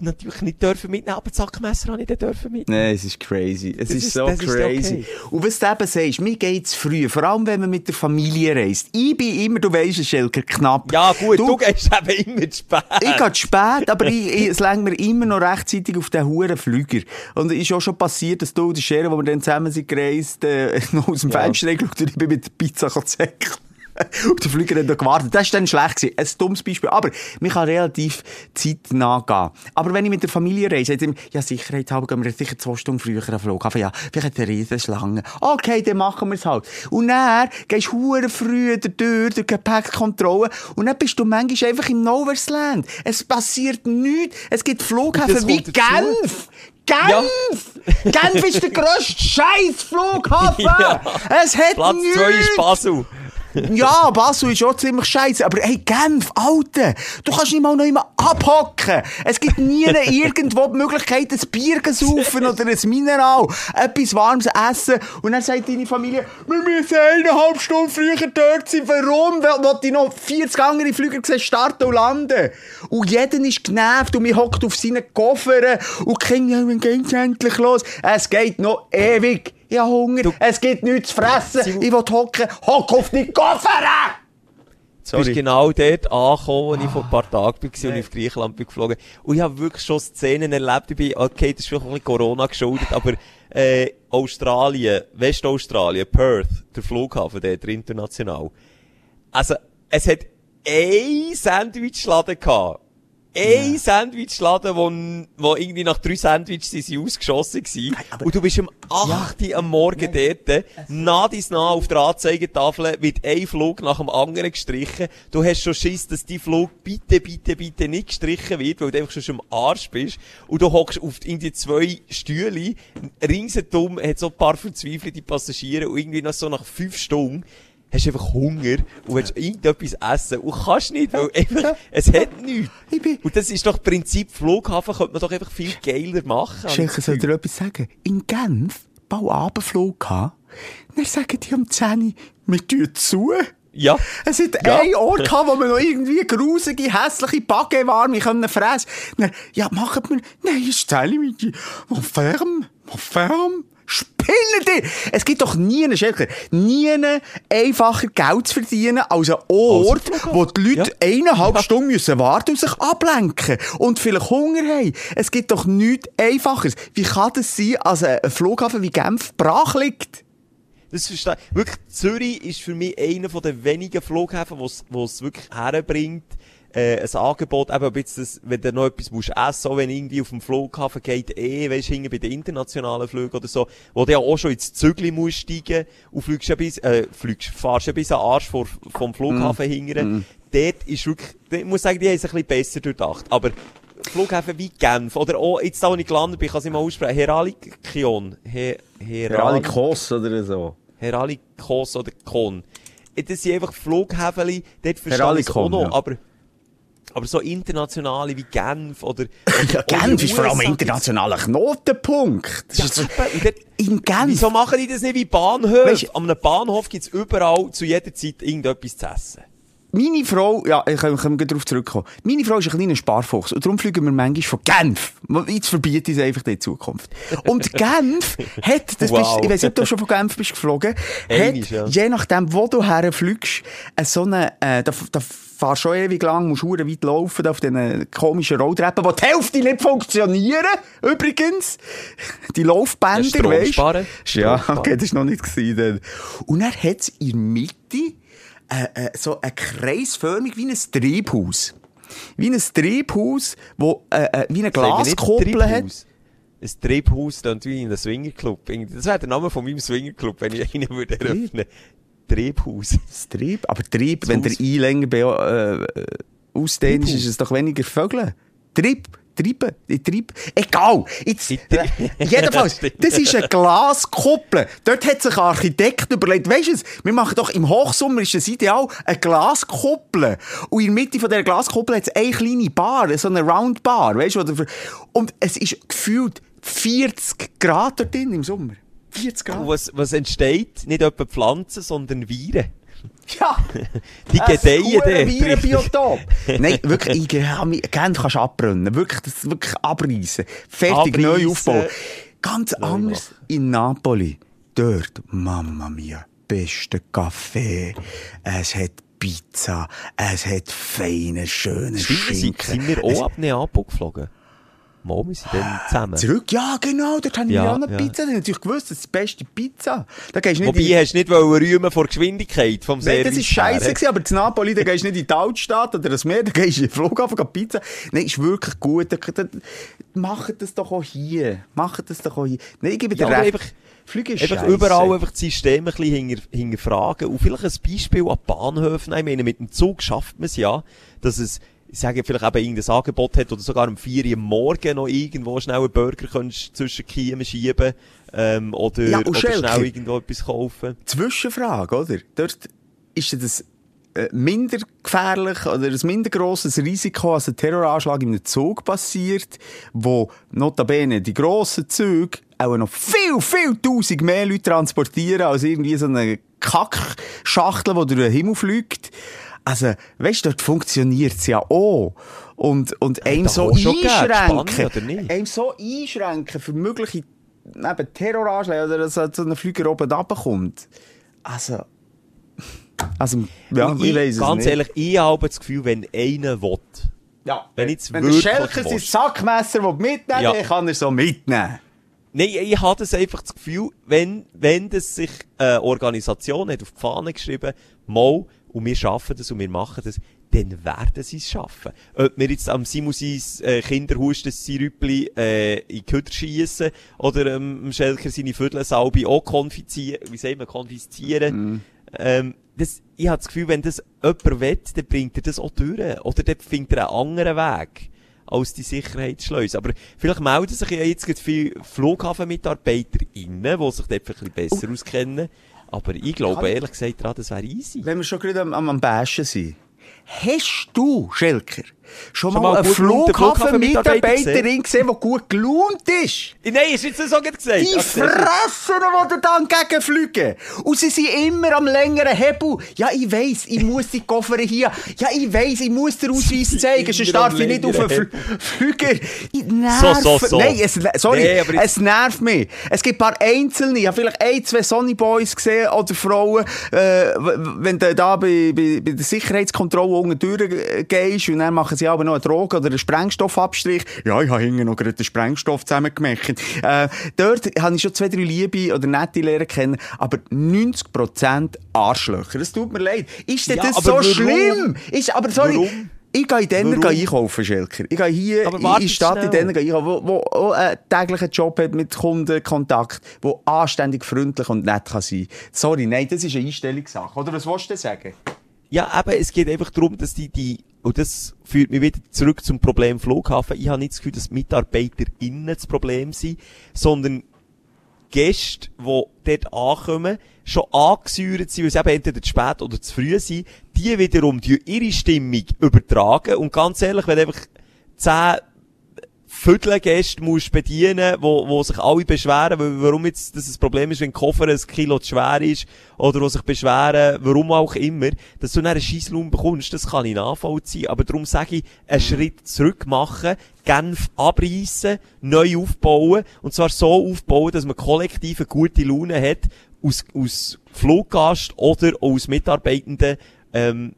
Natürlich nicht dürfen mitnehmen, aber das Sackmesser habe ich dann dürfen mitnehmen. Nein, es ist crazy. Es Das ist, ist- so das ist crazy. okay. Und was du eben sagst, mir geht's früh, vor allem wenn man mit der Familie reist. Ich bin immer, du weisst es, Schelker, knapp. Ja gut, du, Du- gehst eben immer zu spät. Ich gehe zu spät, aber ich, ich, es längt mir immer noch rechtzeitig auf den huren Flüger. Und es ist auch schon passiert, dass du und die Schere, wo wir dann zusammen sind gereist, äh, <laughs> noch aus dem Ja. Fenster geschaut und ich bin mit der Pizza zäckeln. <laughs> Und der Flüger hat da gewartet. Das war dann schlecht. Gewesen. Ein dummes Beispiel. Aber man kann relativ zeitnah gehen. Aber wenn ich mit der Familie reise, immer, ja, Sicherheit halber gehen wir sicher zwei Stunden früher am Flughafen. Ja, vielleicht eine Riesenschlange. Okay, dann machen wir es halt. Und dann gehst du früh durch, durch Gepäckkontrolle und dann bist du manchmal einfach im Nowhere's Land. Es passiert nichts. Es gibt Flughäfen wie. Genf. Genf! Genf ist der grösste Scheiß-Flughafen! <laughs> Ja. Es hat Platz nichts. 2 ist Basel. <laughs> Ja, Basel ist auch ziemlich scheiße. Aber hey, Genf, Alter, du kannst nicht mal noch immer abhocken. Es gibt nie <laughs> irgendwo die Möglichkeit, ein Bier zu saufen oder ein Mineral, etwas warmes essen. Und dann sagt deine Familie, wir müssen eineinhalb Stunden früher dort sein. Warum? Weil, ich noch 40 andere Flüger sehen, starten und landen. Und jeder ist genervt und mir hockt auf seinen Koffer und die Kinder, ja, wann geht's endlich los? Es geht noch ewig. Ich habe Hunger. Du- es gibt nichts zu fressen. Simon- Ich will hocken. Hock auf die Koffer! Du bist genau dort angekommen, wo ich vor ein paar Tagen war und ich auf Griechenland bin geflogen. Und ich habe wirklich schon Szenen erlebt. Ich bin, okay, das ist vielleicht ein bisschen Corona geschuldet, aber äh, Australien, Westaustralien, Perth, der Flughafen dort, der international. Also, es hat ein Sandwichladen gehabt. Ein Sandwichladen, wo, wo irgendwie nach drei Sandwiches sind sie ausgeschossen gewesen. Und du bist am 8. Uhr am Morgen dort, nah dies nah auf der Anzeigetafel wird ein Flug nach dem anderen gestrichen. Du hast schon Schiss, dass die Flug bitte, bitte, bitte nicht gestrichen wird, weil du einfach schon am Arsch bist. Und du hockst auf irgendwie zwei Stühle. Ringsherum hat so ein paar verzweifelte Passagiere und irgendwie noch so nach fünf Stunden hast einfach Hunger und willst irgendetwas essen und kannst nicht, weil einfach, es hat nichts. Und das ist doch Prinzip Flughafen, könnte man doch einfach viel geiler machen. das soll dir etwas sagen? In Genf, bau Abendflug gehabt. Dann sagen die um 10 Uhr, wir tun zu. Ja. Es hat Ja. einen Ort gehabt, wo wir noch irgendwie grusige, hässliche Bagge wir können fressen. Dann, ja, machen wir, nein, ist 10 Uhr, mon ferme, mon Pillen dir! Es gibt doch nie einen Schelker, nie einen einfacher Geld zu verdienen als ein Ort, Flughafen. wo die Leute Ja. eineinhalb Stunden müssen warten und sich ablenken und vielleicht Hunger haben. Es gibt doch nichts Einfacheres. Wie kann das sein, als ein Flughafen wie Genf brach liegt? Das verstehe ich. Wirklich, Zürich ist für mich einer den wenigen Flughäfen, wo es wirklich herbringt, äh, ein Angebot, eben, ob jetzt das, wenn du noch etwas musst essen, auch wenn irgendwie auf dem Flughafen geht, eh, weisst hinten bei den internationalen Flügen oder so, wo du ja auch schon ins Zügli musst steigen und fliegst ja bis, äh, fliegst, fahrst ja bis an Arsch vor, vom Flughafen hingern. Dort ist wirklich, ich muss sagen, die haben es ein bisschen besser durchdacht. Aber Flughäfen wie Genf, oder auch, jetzt da, wo ich gelandet bin, ich kann es nicht mal aussprechen, Heralikion, He, Heralik Kos oder so. Heralikos oder Kon. Eh, Das sind einfach Flughäfen, dort verstehe ich es auch noch, ja. aber, aber so internationale wie Genf oder... <laughs> Ja, oder Genf die ist vor allem ein internationaler Knotenpunkt. Ja, so- dort- in Genf. Wieso machen die das nicht wie Bahnhöfe? Weisst- An einem Bahnhof gibt's überall zu jeder Zeit irgendetwas zu essen. Meine Frau, ja, ich kann, darauf zurückkommen. Meine Frau ist ein kleiner Sparfuchs und darum fliegen wir manchmal von Genf. Jetzt verbiete ich es einfach in Zukunft. Und <laughs> Genf hat, das Wow. bist, ich weiss nicht, ob du schon von Genf bist geflogen, Einmal, hat, ja. je nachdem, wo du herfliegst, so eine, äh, da, da fahrst du schon ewig lang, musst hure weit laufen, auf diesen komischen Rolltreppen, wo die Hälfte nicht funktionieren, übrigens. Die Laufbänder, Ja, weisst sparen. Ja, okay, das war noch nicht dann. Und dann hat es in der Mitte äh, äh, so ein kreisförmig wie ein Treibhaus. Wie ein Treibhaus, wo äh, äh, wie eine Glaskuppel hat. Ein Treibhaus klingt wie in einem Swingerclub. Das wäre der Name von meinem Swingerclub, wenn ich einen würde eröffnen. Treibhaus. Das Treib, aber Treib, wenn der. I länger äh, ausdehnt, ist es doch weniger Vögel. Treib, Treiben, ich. Egal. Jetzt, äh, jedenfalls, <laughs> das ist eine Glaskuppel. Dort hat sich ein Architekt überlegt, weisst du es, wir machen doch im Hochsommer ist das ideal, eine Glaskuppel. Und in der Mitte von dieser Glaskuppel hat es eine kleine Bar, so eine Roundbar, wo du- und es ist gefühlt 40 Grad dort drin im Sommer. 40 Grad. Und was, was entsteht? Nicht etwa Pflanzen, sondern Viren. Ja. <laughs> Die gedeihen dort. Virenbiotop. <laughs> Nein, wirklich, ich, ja, mi- Genf kannst du abbrennen. Wirklich, das wirklich abreißen. Fertig, neu aufbauen. Ganz anders in Napoli. Dort, Mamma mia, beste Kaffee. Es hat Pizza. Es hat feine, schöne Schinken. sind wir auch ab Neapel geflogen? Mal, wir sind dann zusammen. Zurück? Ja, genau, dort habe ich Ja, ja, auch eine ja. Pizza. Ich natürlich gewusst, das ist die beste Pizza. Da gehst nicht Wobei, in- hast du nicht rühmen vor Geschwindigkeit vom Nein, Service das ist scheiße gewesen, aber zu Napoli, da gehst du nicht in die Altstadt oder das Meer, da gehst du in den Flughafen Pizza. Nein, ist wirklich gut. Da, da, macht das doch auch hier. Macht das doch auch hier. Nein, ich gebe dir Ja, recht. einfach- Flüge ist Einfach scheisse. überall einfach das System ein bisschen hinterfragen. Und vielleicht ein Beispiel an Bahnhöfen. Ich meine, mit dem Zug schafft man es ja, dass es, ich sage vielleicht eben irgendein Angebot hat oder sogar um 4 Uhr am Morgen noch irgendwo schnell einen Burger könntest zwischen Kiemen schieben, ähm, oder, Ja, oder schnell irgendwo etwas kaufen. Zwischenfrage, oder? Dort ist das äh, minder gefährlich oder ein minder grosses Risiko als ein Terroranschlag in einem Zug passiert, wo notabene die grossen Züge auch noch viel, viel tausend mehr Leute transportieren als irgendwie so eine Kackschachtel, die durch den Himmel fliegt. Also, weißt du, dort funktioniert's ja auch. Und, und einem so einschränken, einem so einschränken für mögliche eben Terroranschläge oder dass so ein Flüger oben runterkommt. Also, also, ja, Und ich, weiss es Ganz nicht. ehrlich, ich habe das Gefühl, wenn einer will, ja, wenn jetzt wenn der wirklich Schelker sein. Sackmesser mitnehmen Ja. dann kann er so mitnehmen. Nein, ich habe das einfach das Gefühl, wenn, wenn das sich eine Organisation hat auf die Fahne geschrieben, mal, und wir schaffen das und wir machen das, dann werden sie es schaffen. Ob wir jetzt am Simusis äh, Kinderhusten Sirüppli äh, in die Hütte schiessen oder ähm, Schelker seine Viertelsalbe auch konfizieren, wie sagt man, konfiszieren. Ähm, das, ich habe das Gefühl, wenn das jemand will, dann bringt er das auch durch. Oder dann findet er einen anderen Weg als die Sicherheitsschleuse. Aber vielleicht melden sich ja jetzt viele FlughafenmitarbeiterInnen, die sich dort ein bisschen besser auskennen. Aber ich glaube ehrlich gesagt daran, das wäre easy. Wenn wir schon gerade am, am, am Bashen sind. Hast du, Schelker, Schon, Schon mal, mal eine gut Flughafenmitarbeiterin gesehen, die gut gelaunt ist. Nein, du jetzt so gerade gesagt? Die gut. Fressen, die dir dann entgegenfliegen. Und sie sind immer am längeren Hebel. Ja, ich weiss, ich muss die Koffer hier. Ja, ich weiss, ich muss den Ausweis zeigen, sonst darf ich nicht auf den Fl Flüger. Ich nerv. So, so, so. Nein, es, sorry, Nee, es nervt mich. Es gibt ein paar Einzelne, ich habe vielleicht ein, zwei Sonny Boys gesehen oder Frauen, äh, wenn du da bei, bei, bei der Sicherheitskontrolle unten durchgehst und dann machen sie aber noch eine Droge oder einen Sprengstoffabstrich. Ja, ich habe hinten noch gerade den Sprengstoff zusammengemacht. Äh, dort habe ich schon zwei, drei Liebe oder nette Lehrer kennen, aber 90% Arschlöcher. Es tut mir leid. Ist denn Ja, das so warum? schlimm? Ist, aber sorry. Warum? Ich gehe in denen Warum? einkaufen, Schelker. Ich gehe hier in die Stadt in denen einkaufen, wo, wo einen täglichen Job hat mit Kundenkontakt, wo anständig, freundlich und nett kann sein. Sorry, nein, das ist eine Einstellungssache. Oder was willst du sagen? Ja, aber es geht einfach darum, dass die, die, und das führt mich wieder zurück zum Problem Flughafen. Ich habe nicht das Gefühl, dass MitarbeiterInnen das Problem sind, sondern Gäste, die dort ankommen, schon angesäuert sind, weil sie eben entweder zu spät oder zu früh sind, die wiederum die ihre Stimmung übertragen. Und ganz ehrlich, wenn einfach zehn Viertelgäste musst bedienen, wo, wo sich alle beschweren, warum jetzt das ein Problem ist, wenn Koffer ein Kilo zu schwer ist, oder wo sich beschweren, warum auch immer, dass du dann einen Scheissraum bekommst, das kann ich nachvollziehen. Aber darum sage ich, einen Schritt zurück machen, Genf abreißen, neu aufbauen, und zwar so aufbauen, dass man kollektiv eine gute Laune hat, aus, aus Fluggast oder aus Mitarbeitenden, ähm,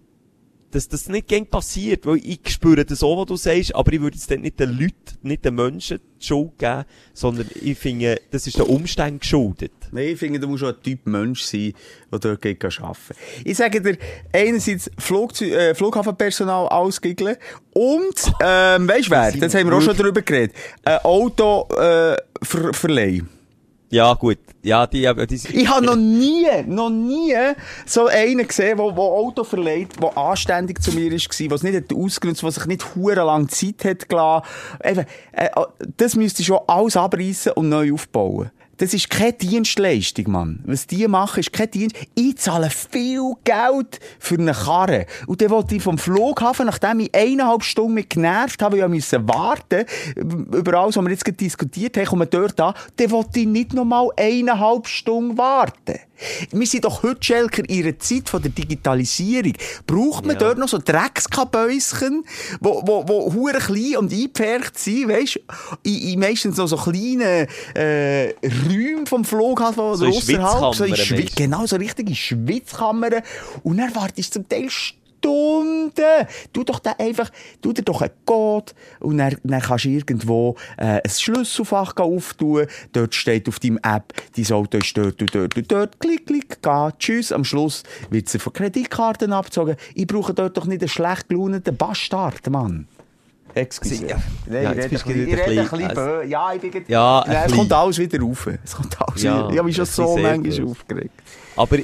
dass das nicht gern passiert, weil ich spüre das auch, was du sagst, aber ich würde jetzt dann nicht den Leuten, nicht den Menschen die Schuld geben, sondern ich finde, das ist den Umständen geschuldet. Nein, ich finde, du musst auch ein Typ Mensch sein, der dort geht arbeiten Ich sage dir, einerseits Flugzeu äh, Flughafenpersonal ausgiggeln und, ähm, weisst wer, das haben wir auch schon drüber geredet, ein Auto äh, ver verleihen. Ja, gut. Ja, die, die sind- Ich habe noch nie, noch nie so einen gesehen, der, der Auto verleiht, der anständig zu mir war, was nicht hat ausgenutzt, was sich nicht lang Zeit hat gelassen. Eben, äh, das müsste schon alles abreißen und neu aufbauen. Das ist keine Dienstleistung, Mann. Was die machen, ist kein Dienst. Ich zahle viel Geld für eine Karre. Und dann wollte ich vom Flughafen, nachdem ich eineinhalb Stunden mit genervt habe, weil ich musste warten, über alles, was wir jetzt gerade diskutiert haben, kommen dort an, dann wollte ich nicht nochmal eineinhalb Stunden warten. Wir sind doch heute, Schelker, in einer Zeit von der Digitalisierung. Braucht man Ja. dort noch so Dreckskabäuschen, wo, wo, wo hure klein und eingepfercht sind, weisst in, in meistens noch so kleinen, äh, Räumen vom Flughafen oder So in ausserhalb. So in genau, so richtige Schwitzkammern. Und dann wartest du zum Teil Stunden. Du doch da einfach, du dir doch einen Code und dann, dann kannst du irgendwo äh, ein Schlüsselfach auftun. Dort steht auf deinem App, dein Auto ist dort und dort und dort. Klick, klick, geh, tschüss. Am Schluss wird sie von Kreditkarten abgezogen. Ich brauche dort doch nicht einen schlecht gelaunten Bastard, Mann. Excuse. Ja. Nein, Ja, ich jetzt bist du wieder ein bisschen bisschen- bö- Ja, ich bin Ja, Nein, es kommt alles wieder rauf. Es kommt alles Ja, wieder. Ich habe mich schon so manchmal aufgeregt. Aber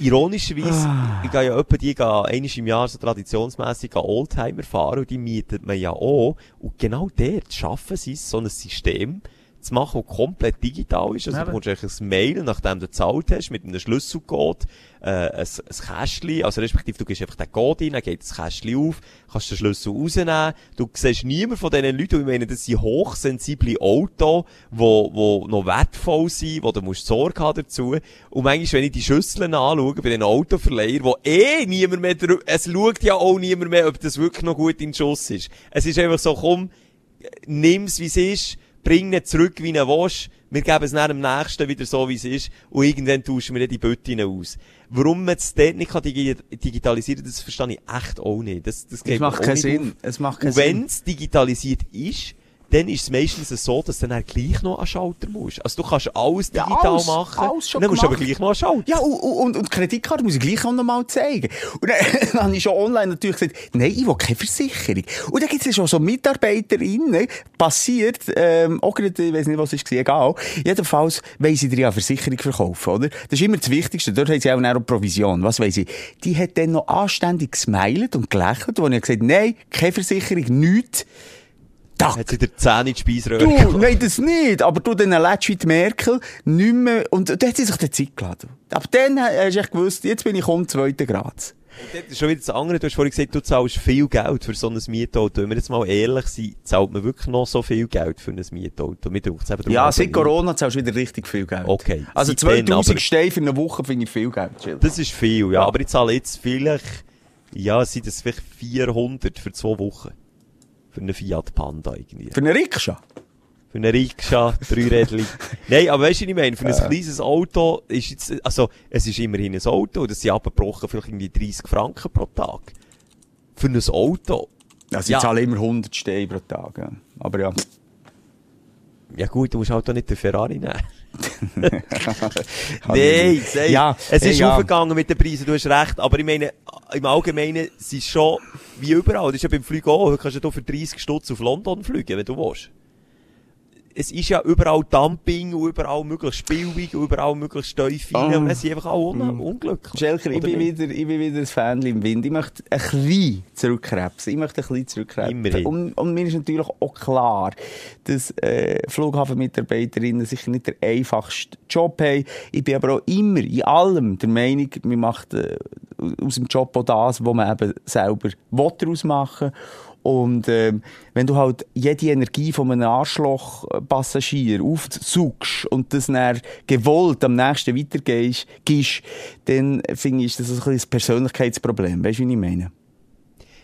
ironischerweise, Ah. ich gehe ja etwa die einmal im Jahr so traditionsmässig an Oldtimer fahren und die mietet man ja auch. Und genau dort schaffen sie so ein System zu machen, das komplett digital ist. Also Eben. du bekommst eigentlich ein Mail, nachdem du gezahlt hast, mit einem Schlüsselcode, äh, ein, ein Kästchen, also respektive du gehst einfach den Code rein, dann geht das Kästchen auf, kannst den Schlüssel rausnehmen, du siehst niemand von diesen Leuten, ich meine, das sind hochsensible Autos, wo, wo noch wertvoll sind, wo du musst Sorge haben dazu. Und manchmal, wenn ich die Schüsseln anschaue, bei den Autoverleihern, wo eh niemand mehr es schaut ja auch niemand mehr, ob das wirklich noch gut in Schuss ist. Es ist einfach so, komm, nimm's wie es ist, bring ihn zurück, wie er willst, wir geben es dann am nächsten wieder so, wie es ist, und irgendwann tauschen wir die Böttchen aus. Warum man es dort nicht kann digitalisieren kann, das verstehe ich echt auch nicht. Das, das, mir macht keinen Sinn. auf. Es macht keinen Und wenn Sinn. es digitalisiert ist, dann ist es meistens so, dass du dann gleich noch an Schalter musst. Also du kannst alles Ja, digital alles- machen, alles dann musst du aber gleich noch an Schalter. Ja, und, und, und die Kreditkarte muss ich gleich auch noch mal zeigen. Und dann, <laughs> dann habe ich schon online natürlich gesagt, nein, ich will keine Versicherung. Und dann gibt es ja schon so MitarbeiterInnen, passiert, ähm, auch gerade, ich weiss nicht, was es war, egal. Jedenfalls wollen sie dir ja Versicherung verkaufen, oder? Das ist immer das Wichtigste. Dort haben sie auch eine Provision. Was weiss ich? Die hat dann noch anständig gesmiled und gelächelt, und ich gesagt, nein, keine Versicherung, nichts. Tack. Hat sie dir die Zähne in die Speiseröhre Du, nein, das nicht. Aber du, dann lädst wie Merkel nicht mehr, und dann hat sie sich die Zeit geladen. Aber dann hast du echt gewusst, jetzt bin ich um zweiten Grad. Das ist schon wieder das andere. Du hast vorhin gesagt, du zahlst viel Geld für so ein Mietauto. Wenn wir jetzt mal ehrlich sind, zahlt man wirklich noch so viel Geld für ein Mietauto? Mir eben Ja, darum, seit aber Corona zahlst du wieder richtig viel Geld. Okay. Also Seitdem, 2000 aber- Steine für eine Woche finde ich viel Geld. Chill. Das ist viel, ja. Aber ich zahle jetzt vielleicht, ja, sind das vielleicht 400 für zwei Wochen. Für einen Fiat Panda irgendwie. Für eine Rikscha? Für einen Rikscha, Dreirädli. <laughs> Nein, aber weißt du, was ich meine? Für ein kleines Auto ist jetzt, also, es ist immerhin ein Auto, das sind abgebrochen vielleicht irgendwie 30 Franken pro Tag. Für ein Auto. Also ich Ja. zahle immer 100 Steine pro Tag. Ja. Aber ja. Ja gut, du musst halt auch nicht den Ferrari nehmen. <laughs> Nein, sei, Ja, es ist ja. aufgegangen mit den Preisen, du hast recht, aber ich meine, im Allgemeinen sind schon wie überall, das ist ja beim Fliegen auch, du kannst ja hier für 30 Stutz auf London fliegen, wenn du willst. Es ist ja überall Dumping und überall möglichst und überall möglichst Teufel Ah. und es sind einfach auch un unglücklich. Schelker, ich bin, nicht? wieder, ich bin wieder ein Fan im Wind. Ich möchte ein bisschen zurückkrebsen. Ich möchte ein bisschen zurückkrebsen. Und, und mir ist natürlich auch klar, dass äh, Flughafenmitarbeiterinnen sicher nicht den einfachsten Job haben. Ich bin aber auch immer in allem der Meinung, man macht äh, aus dem Job auch das, was man eben selber will daraus machen und ähm, wenn du halt jede Energie von einem Arschloch-Passagier aufsuchst und das dann gewollt am nächsten weitergehst, gibst, dann finde ich, ist das ein, bisschen ein Persönlichkeitsproblem. Weißt du, wie ich meine?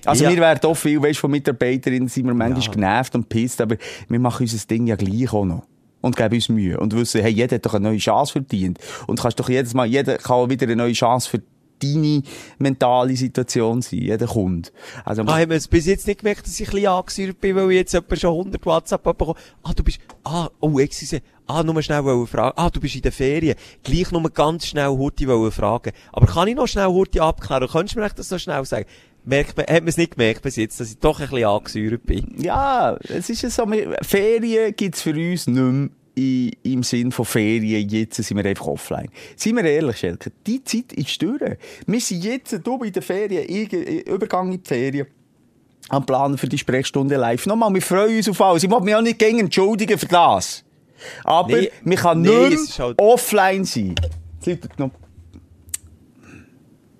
Also Ja. wir werden auch viel, weißt, von Mitarbeiterinnen sind wir manchmal Ja. genervt und pisst, aber wir machen unser Ding ja gleich auch noch. Und geben uns Mühe. Und wissen, hey, jeder hat doch eine neue Chance verdient. Und kannst doch jedes Mal, jeder kann wieder eine neue Chance für deine mentale Situation sein, jeder Kunde. Also, Ah, haben wir es bis jetzt nicht gemerkt, dass ich ein bisschen angesäuert bin, weil ich jetzt etwa schon 100 WhatsApp bekommen Ah, du bist, ah, oh, excuse, ah, nur schnell wollen fragen. Ah, du bist in den Ferien. Gleich nur ganz schnell Hurti wollen fragen. Aber kann ich noch schnell Hurti abklären? Könntest du mir das so schnell sagen? Merkt man, hat man es nicht gemerkt bis jetzt, dass ich doch ein bisschen angesäuert bin? Ja, es ist ja so, Ferien gibt's für uns nicht mehr im Sinn von Ferien. Jetzt sind wir einfach offline. Seien wir ehrlich, Schelke, die Zeit ist durch. Wir sind jetzt du in den Ferien, ich, Übergang in die Ferien. Am Planen für die Sprechstunde live. Nochmal, wir freuen uns auf alles. Ich will mich auch nicht gegen entschuldigen für das. Aber Nee, man kann nee, ist halt- offline sein. Es läutet noch-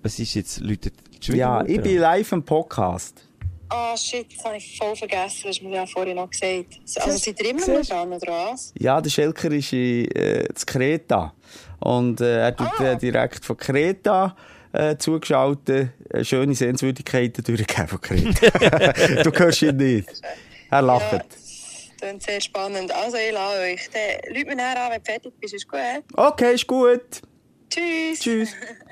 Was ist jetzt, Leute? die Ja, ich bin live im Podcast. Ah, shit, das habe ich voll vergessen. Das hast du mir ja vorhin noch gesagt. Also, seid ihr immer noch dran, oder was? Ja, der Schelker ist in äh, zu Kreta. Und äh, er tut äh, direkt von Kreta äh, zugeschaltet äh, schöne Sehenswürdigkeiten durchgegeben von Kreta. <laughs> du hörst ihn nicht. Er lacht. Ja, das klingt sehr spannend. Also, ich lasse euch. Dann Leute mir nachher an, wenn du fertig bist. Ist gut. Okay, ist gut. Tschüss. Tschüss. <laughs>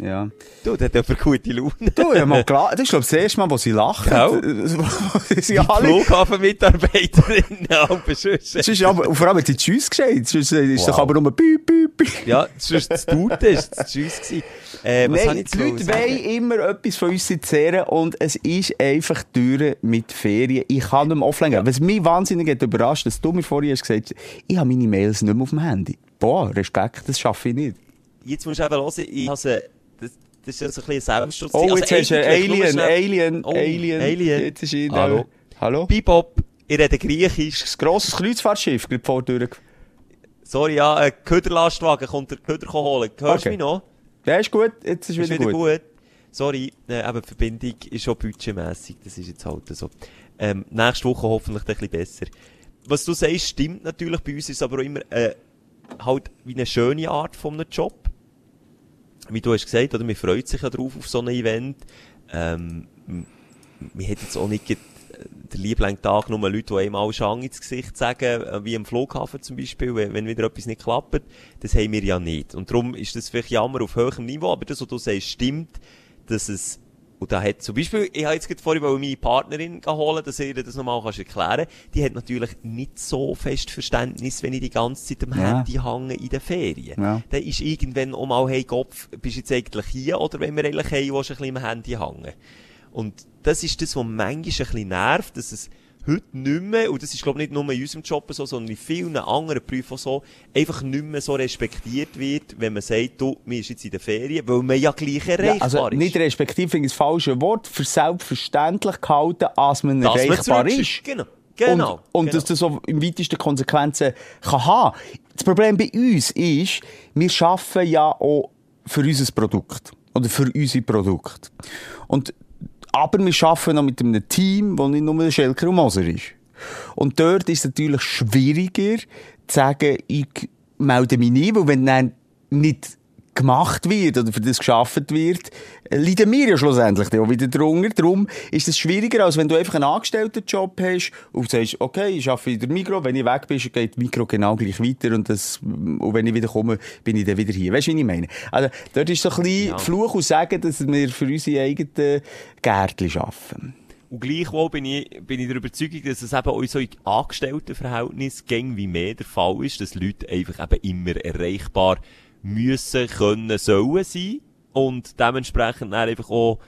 Ja. Du, der hat aber gute Laune. Du, ja mal klar. Das ist, glaube ich, das erste Mal, wo sie lachen. Gell? <laughs> sie alle... Flughafenmitarbeiterinnen, <laughs> sonst. Es ist aber, und vor allem hat sie Tschüss gesagt. Sonst ist Wow. doch aber nur Piep, Piep, Piep. Ja, sonst das Tute ist das Tschüss gewesen. Äh, was Nein, die Leute wollen immer etwas von uns zehren und es ist einfach durch mit Ferien. Ich kann nicht mehr offline gehen. Was mich wahnsinnig hat überrascht, dass du mir vorhin hast gesagt ich habe meine Mails nicht mehr auf dem Handy. Boah, Respekt, das schaffe ich nicht. Jetzt musst du eben hören, ich habe das, ist so ein bisschen Selbstschutz. Oh, jetzt hast du Alien, Alien, Oh, Alien. Alien. Jetzt ist ihn Hallo. Hallo? Bebop, ich rede Griechisch. Das grosses Kreuzfahrtschiff, gerade vor der Tür. Sorry, ja, ein Köderlastwagen kommt der Köder holen. Hörst du Okay. mich noch? Ja, ist gut, jetzt ist, Ist wieder, wieder gut. gut. Sorry, äh, eben, die Verbindung ist schon budgetmässig. Das ist jetzt halt so. Ähm, nächste Woche hoffentlich ein bisschen besser. Was du sagst, stimmt natürlich. Bei uns ist es aber auch immer, äh, halt wie eine schöne Art von einem Job. Wie du hast gesagt, oder? Man freut sich ja drauf auf so ein Event. Ähm, man hat jetzt auch nicht äh, der liebling Tag nur Leute, die einem alle Schang ins Gesicht sagen, äh, wie am Flughafen zum Beispiel, wenn wieder etwas nicht klappt. Das haben wir ja nicht. Und darum ist das vielleicht Jammer auf höherem Niveau, aber das, was du sagst, stimmt, dass es und da hat zum Beispiel, ich habe jetzt gerade vorhin meine Partnerin holen, dass ihr das nochmal kannst erklären Die hat natürlich nicht so fest Verständnis, wenn ich die ganze Zeit am Ja. Handy hänge in den Ferien. Ja. Dann ist irgendwann auch mal, hey Kopf, bist du jetzt eigentlich hier oder wenn wir eigentlich hey, willst du ein bisschen am Handy hängen? Und das ist das, was manchmal ein bisschen nervt, dass es heute nicht mehr, und das ist glaube ich nicht nur in unserem Job so, sondern in vielen anderen Berufen so, einfach nicht mehr so respektiert wird, wenn man sagt, du, mir ist jetzt in der Ferien, weil man ja gleich erreichbar Ja, also ist. nicht respektiv finde ich das falsche Wort, für selbstverständlich gehalten, als man Dass man erreichbar zurück ist. Genau. Genau. Und, und genau. dass das so im weitesten Konsequenzen kann haben. Das Problem bei uns ist, wir arbeiten ja auch für unser Produkt. Oder für unsere Produkte. Und, aber wir arbeiten noch mit einem Team, das nicht nur Schelker und Moser ist. Und dort ist es natürlich schwieriger zu sagen, ich melde mich nie, weil wenn dann nicht gemacht wird oder für das geschaffen wird, leiden wir ja schlussendlich auch wieder drunter. Darum ist es schwieriger, als wenn du einfach einen Angestelltenjob hast und sagst, okay, ich arbeite in der Mikro, wenn ich weg bin, geht die Mikro genau gleich weiter und, das, und wenn ich wieder komme, bin ich dann wieder hier. Weißt du, wie ich meine? Also, dort ist so ein bisschen Ja. Fluch und Sagen, dass wir für unsere eigenen Gärtchen arbeiten. Und gleichwohl bin ich, bin ich der Überzeugung, dass es eben auch so in Angestelltenverhältnissen gäng wie mehr der Fall ist, dass Leute einfach eben immer erreichbar müssen, können, sollen sein. Und dementsprechend dann einfach auch,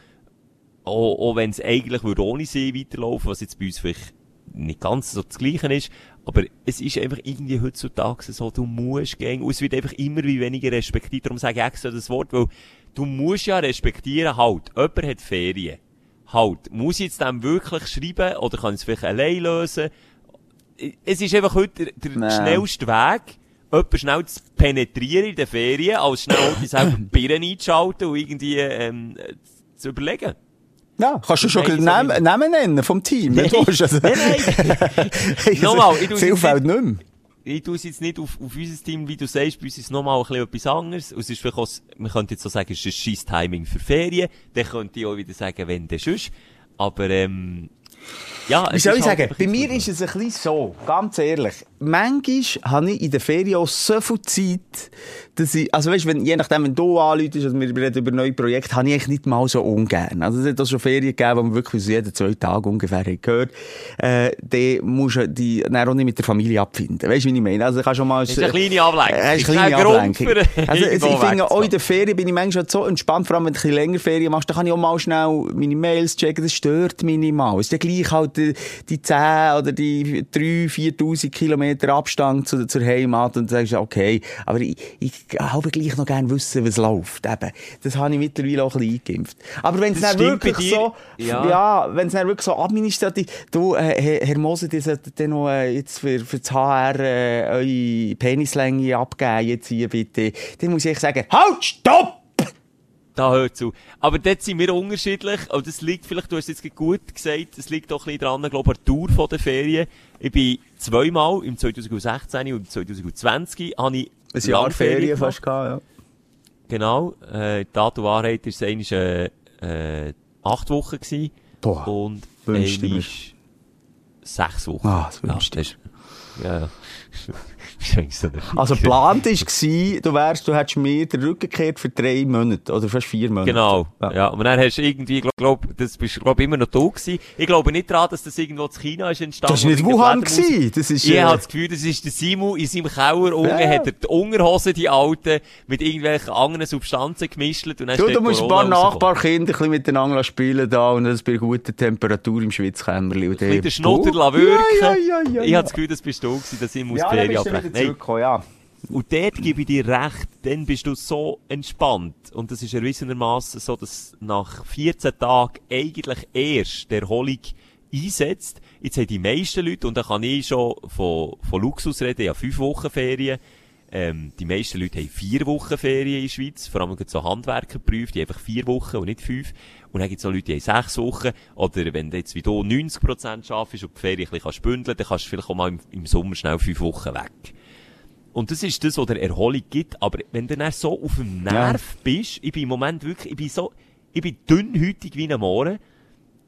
auch, auch wenn es eigentlich würde ohne sie weiterlaufen, was jetzt bei uns vielleicht nicht ganz so das Gleiche ist, aber es ist einfach irgendwie heutzutage so, du musst gehen, und es wird einfach immer wie weniger respektiert, darum sage ich extra das Wort, weil du musst ja respektieren, halt, jemand hat Ferien. Halt, muss ich jetzt dem wirklich schreiben, oder kann ich es vielleicht allein lösen? Es ist einfach heute der, der schnellste Weg, jemanden schnell zu penetrieren in den Ferien, als schnell die selber <coughs> Birnen einzuschalten und irgendwie, ähm, zu überlegen. Ja, kannst du schon Nein, so Namen, nicht. Namen nennen vom Team? Nein. <laughs> nicht wahr? Also, Nein, nein. <laughs> Nochmal, ich tu's Viel jetzt fällt nicht mehr. ich tue es jetzt nicht auf, auf unser Team, wie du sagst, bei uns ist es nochmal ein bisschen etwas anderes. Und es ist vielleicht auch, man könnte jetzt so sagen, es ist ein scheiß Timing für Ferien. Dann könnte ich auch wieder sagen, wenn denn sonst. Aber, ähm, ja, Wie es soll ich halt sagen? Bei mir ist es ein bisschen so, ganz ehrlich. Manchmal habe ich in der Ferien auch so viel Zeit, dass ich, also weißt, wenn, je nachdem, wenn du anläutest, also wir reden über neue Projekte, habe ich eigentlich nicht mal so ungern. Also es hat auch schon Ferien gegeben, wo wir wirklich so jeden zwei Tage ungefähr haben gehört, äh, die musst du die dann auch nicht mit der Familie abfinden. Weißt du, wie ich meine? Also ich kann schon mal... Das ist eine kleine Ablenkung. Äh, ist eine kleine Ablenkung. für Also, ich finde, auch in der Ferien bin ich manchmal so entspannt, vor allem wenn du ein bisschen länger Ferien machst, dann kann ich auch mal schnell meine Mails checken, das stört mich nicht mal. Es ist ja gleich halt die, die 10 oder die 3.000, 4'000 Kilometer Abstand zu, zur Heimat und sagst, okay, aber ich, ich habe gleich noch gerne wissen, was läuft. Eben. Das habe ich mittlerweile auch ein bisschen eingeimpft. Aber wenn es dann wirklich so, Ja. ja, wenn es dann wirklich so administrativ, du, äh, Herr, Moser, ihr solltet dann noch äh, jetzt für, für das HR äh, eure Penislänge abgeben, jetzt hier bitte. Dann muss ich sagen, halt, stopp! Da hört zu. Aber dort sind wir unterschiedlich. Und das liegt vielleicht, du hast es jetzt gut gesagt, es liegt auch ein bisschen dran, glaube ich, an der Tour der Ferien. Ich bin zweimal, im 2016 und im 2020, habe ich Ein Jahr Ferien gemacht. fast gehabt, Genau. Äh, die Tat und Wahrheit ist eigentlich, äh, äh, acht Wochen gewesen. Boah, Und wünschte sechs Wochen. Ah, das wünschte ja, Ja, ja. <laughs> <laughs> so. Also, geplant war, du wärst, du hättest mir den Rücken gekehrt für drei Monate. Oder fast vier Monate. Genau, Ja. ja. Und dann hast du irgendwie, glaub, glaub, das bist, glaub, immer noch da gewesen. Ich glaube nicht daran, dass das irgendwo zu China ist entstanden. Das war nicht Wuhan, gewesen. das ist, Ich äh, habe das Gefühl, das ist der Simon in seinem Keller unten, Ja. hat er die Unterhosen, die alten, mit irgendwelchen anderen Substanzen gemischt und dann Du, ist du musst ein paar. Nachbarkinder ein bisschen miteinander spielen da und das bei guter Temperatur im Schwitzkämmerli. Und Ein bisschen den Schnutter wirken. Ja, ja, ja, ja, Ich habe das Gefühl, das bist du gewesen, dass ich muss ja, Ferien abbrechen. Nein, ja. Und dort gebe ich dir recht, dann bist du so entspannt. Und das ist erwiesenermaßen so, dass nach 14 Tagen eigentlich erst die Erholung einsetzt. Jetzt haben die meisten Leute, und da kann ich schon von, von Luxus reden, ja, fünf Wochen Ferien. Ähm, die meisten Leute haben vier Wochen Ferien in der Schweiz, vor allem so Handwerkerberufe, die einfach vier Wochen und nicht fünf. Und dann gibt es noch Leute, die haben sechs Wochen. Oder wenn du jetzt wie du 90% schaffst und die Ferien ein bisschen kannst bündeln, dann kannst du vielleicht auch mal im, im Sommer schnell fünf Wochen weg. Und das ist das, was der Erholung gibt. Aber wenn du dann so auf dem Nerv bist, ich bin im Moment wirklich, ich bin so, ich bin dünnhütig wie ein Mohren,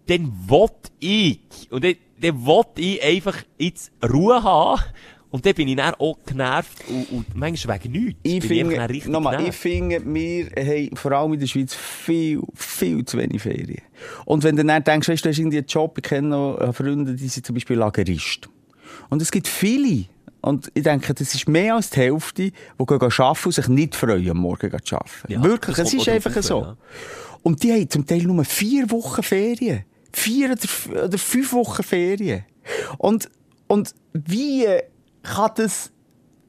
dann will ich, und dann, dann will ich einfach jetzt Ruhe haben. Und dann bin ich dann auch genervt und, und manchmal wegen nichts. Ich finde, richtig nochmal, ich finde, wir haben vor allem in der Schweiz viel, viel zu wenig Ferien. Und wenn du dann denkst, weißt, du hast irgendwie einen Job, ich kenne noch Freunde, die sind zum Beispiel Lagerist. Und es gibt viele, und ich denke, das ist mehr als die Hälfte, die gehen arbeiten und sich nicht freuen, am Morgen zu arbeiten. Ja, Wirklich, es ist einfach drauf so. ja. Und die haben zum Teil nur vier Wochen Ferien. Vier oder, oder fünf Wochen Ferien. Und, und wie kann das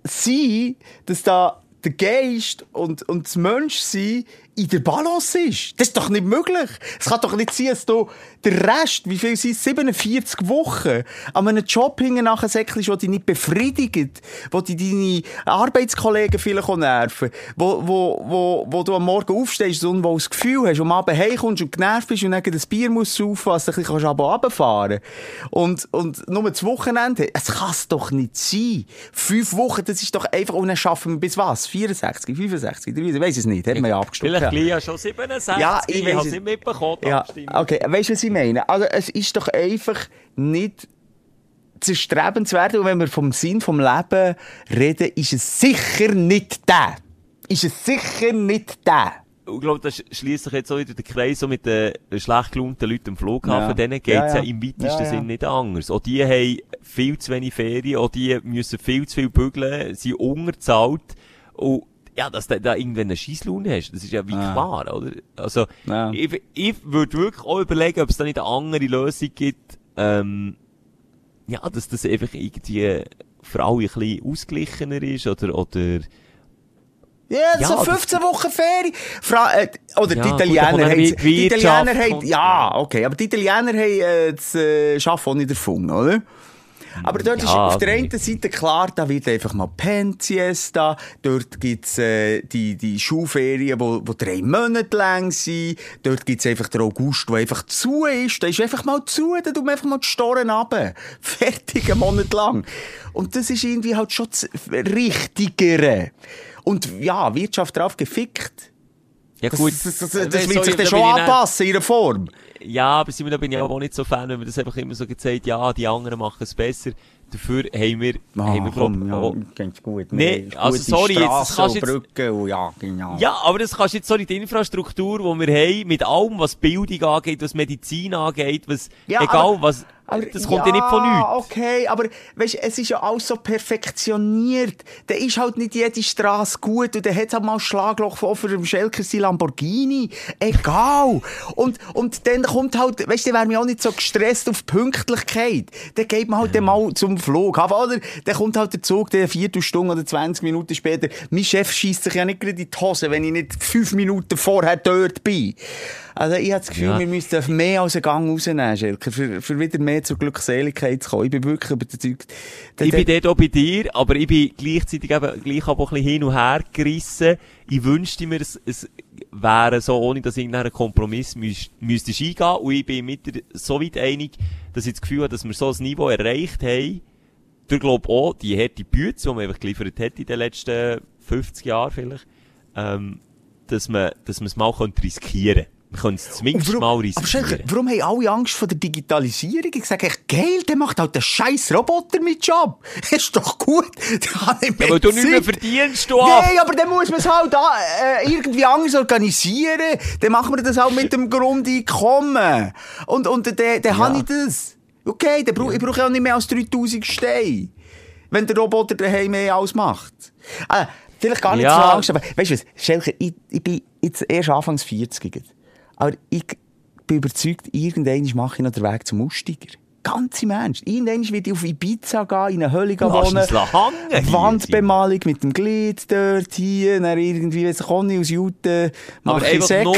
sein, dass da der Geist und, und das Menschsein in der Balance ist. Das ist doch nicht möglich. Es kann doch nicht sein, dass du der Rest, wie viel sind es, 47 Wochen, an einem Job hinten nachher säckelst, der dich nicht befriedigt, wo dich deine Arbeitskollegen vielleicht auch nerven, wo, wo, wo, wo du am Morgen aufstehst und wo das Gefühl hast, am Abend heimkommst und genervt bist und dann das Bier musst du ein bisschen aber runterfahren Und, und nur das Wochenende, es kann es doch nicht sein. Fünf Wochen, das ist doch einfach, und dann schaffen wir bis was? 64, 65, ich weiß es nicht, hat man ja abgestimmt. Ja schon 67. Ja, ich habe es nicht mitbekommen. Ja, okay. Weißt du, was ich meine? Also, es ist doch einfach nicht zu strebenswert. Und wenn wir vom Sinn vom Leben reden, ist es sicher nicht der. Ist es sicher nicht der. Ich glaube, das schließt sich jetzt auch wieder der Kreis so mit den schlecht gelaunten Leuten am Flughafen. Ja. Denen geht's Ja, ja, ja. im weitesten ja. Sinn nicht anders. Auch die haben viel zu wenig Ferien, auch die müssen viel zu viel bügeln, sind unterzahlt. Und ja, dass du da irgendwann eine Scheisslaune hast, das ist ja wie Ja. klar, oder? Also, Ja. ich, ich würde wirklich auch überlegen, ob es da nicht eine andere Lösung gibt, ähm, ja, dass das einfach irgendwie für alle ein bisschen ausgeglichener ist, oder, oder, Ja, Ja, so das- 15 Wochen Ferien. Fra äh, oder Ja, die Italiener haben, wie die Italiener haben, ja, okay, aber die Italiener haben äh, das äh, Schaffen auch nicht erfunden, oder? Aber dort Ja, ist auf der einen Seite klar, da wird einfach mal Pensiesta, dort gibt's äh, die, die Schulferien, wo, wo drei Monate lang sind, dort gibt's einfach den August, der einfach zu ist, da ist einfach mal zu, da tut man einfach mal die Storen runter. <laughs> Fertig, einen Monat lang. Und das ist irgendwie halt schon das Richtigere. Und ja, Wirtschaft drauf gefickt. Ja Das, gut. das, das, das, äh, das so, wird sich da dann schon anpassen, in ihrer Form. Ja, aber Simon, da bin ich auch nicht so Fan, wenn man das einfach immer so gesagt ja, die anderen machen es besser. Dafür haben wir, haben wir glaub, auch- ganz gut. Nee, also sorry, jetzt, das kannst jetzt- ja, genau. Ja, aber das kannst du jetzt so in die Infrastruktur, die wir haben, mit allem, was Bildung angeht, was Medizin angeht, was, Ja, egal was, Aber, das kommt ja, nicht von nichts. okay, aber weißt, es ist ja alles so perfektioniert. Da ist halt nicht jede Straße gut und dann hat halt mal ein Schlagloch von für den Schelker sein Lamborghini. Egal. und, und dann kommt halt, weißt du, wäre mich auch nicht so gestresst auf Pünktlichkeit. Dann geht man halt dann mal zum Flughafen, oder? Dann kommt halt der Zug, der eine Viertelstunde oder 20 Minuten später. Mein Chef schießt sich ja nicht gerade in die Hose, wenn ich nicht fünf Minuten vorher dort bin. Also ich habe das Gefühl, Ja. wir müssten mehr als einen Gang rausnehmen, Schelker, für, für wieder mehr zur Glückseligkeit zu kommen. Ich bin wirklich überzeugt. Ich bin dort auch bei dir, aber ich bin gleichzeitig eben, gleich auch ein bisschen hin und her gerissen. Ich wünschte mir, es, es wäre so, ohne dass irgendein Kompromiss müs- müsste eingehen. Und ich bin mit dir so weit einig, dass ich das Gefühl habe, dass wir so ein Niveau erreicht haben. Ich glaube auch, die harte Bütze, die man einfach geliefert hat in den letzten 50 Jahren vielleicht, ähm, dass man, dass man es mal riskieren könnte. Man könnte es zumindest Und mal aber riskieren. Schelker, warum haben alle Angst vor der Digitalisierung? Ich sage echt, geil, der macht halt den scheiß Roboter mit Job. <laughs> ist doch gut. <laughs> Ja, weil du nicht mehr verdienst, du Nein, aber dann muss man es halt da, äh, irgendwie anders organisieren. Dann machen wir das auch mit dem Grundeinkommen. Und, und dann, dann habe ich das. Okay, dann brauch, ich brauche ja auch nicht mehr als 3000 Steine. Wenn der Roboter daheim mehr ausmacht. Ah, vielleicht gar nicht Ja. so Angst, aber weißt du was, Schelker, ich, ich bin jetzt erst anfangs 40. Aber ich bin überzeugt, irgendwann mache ich noch den Weg zum Mustiger. Ganz im Ernst. Irgendwann werde ich auf Ibiza gehen, in eine Hölle wohnen. hier, Wandbemalung mit dem Glied dort, hier, dann irgendwie, weiss ich auch nicht, aus Jute, Aber mache ich einfach Säcke. nur,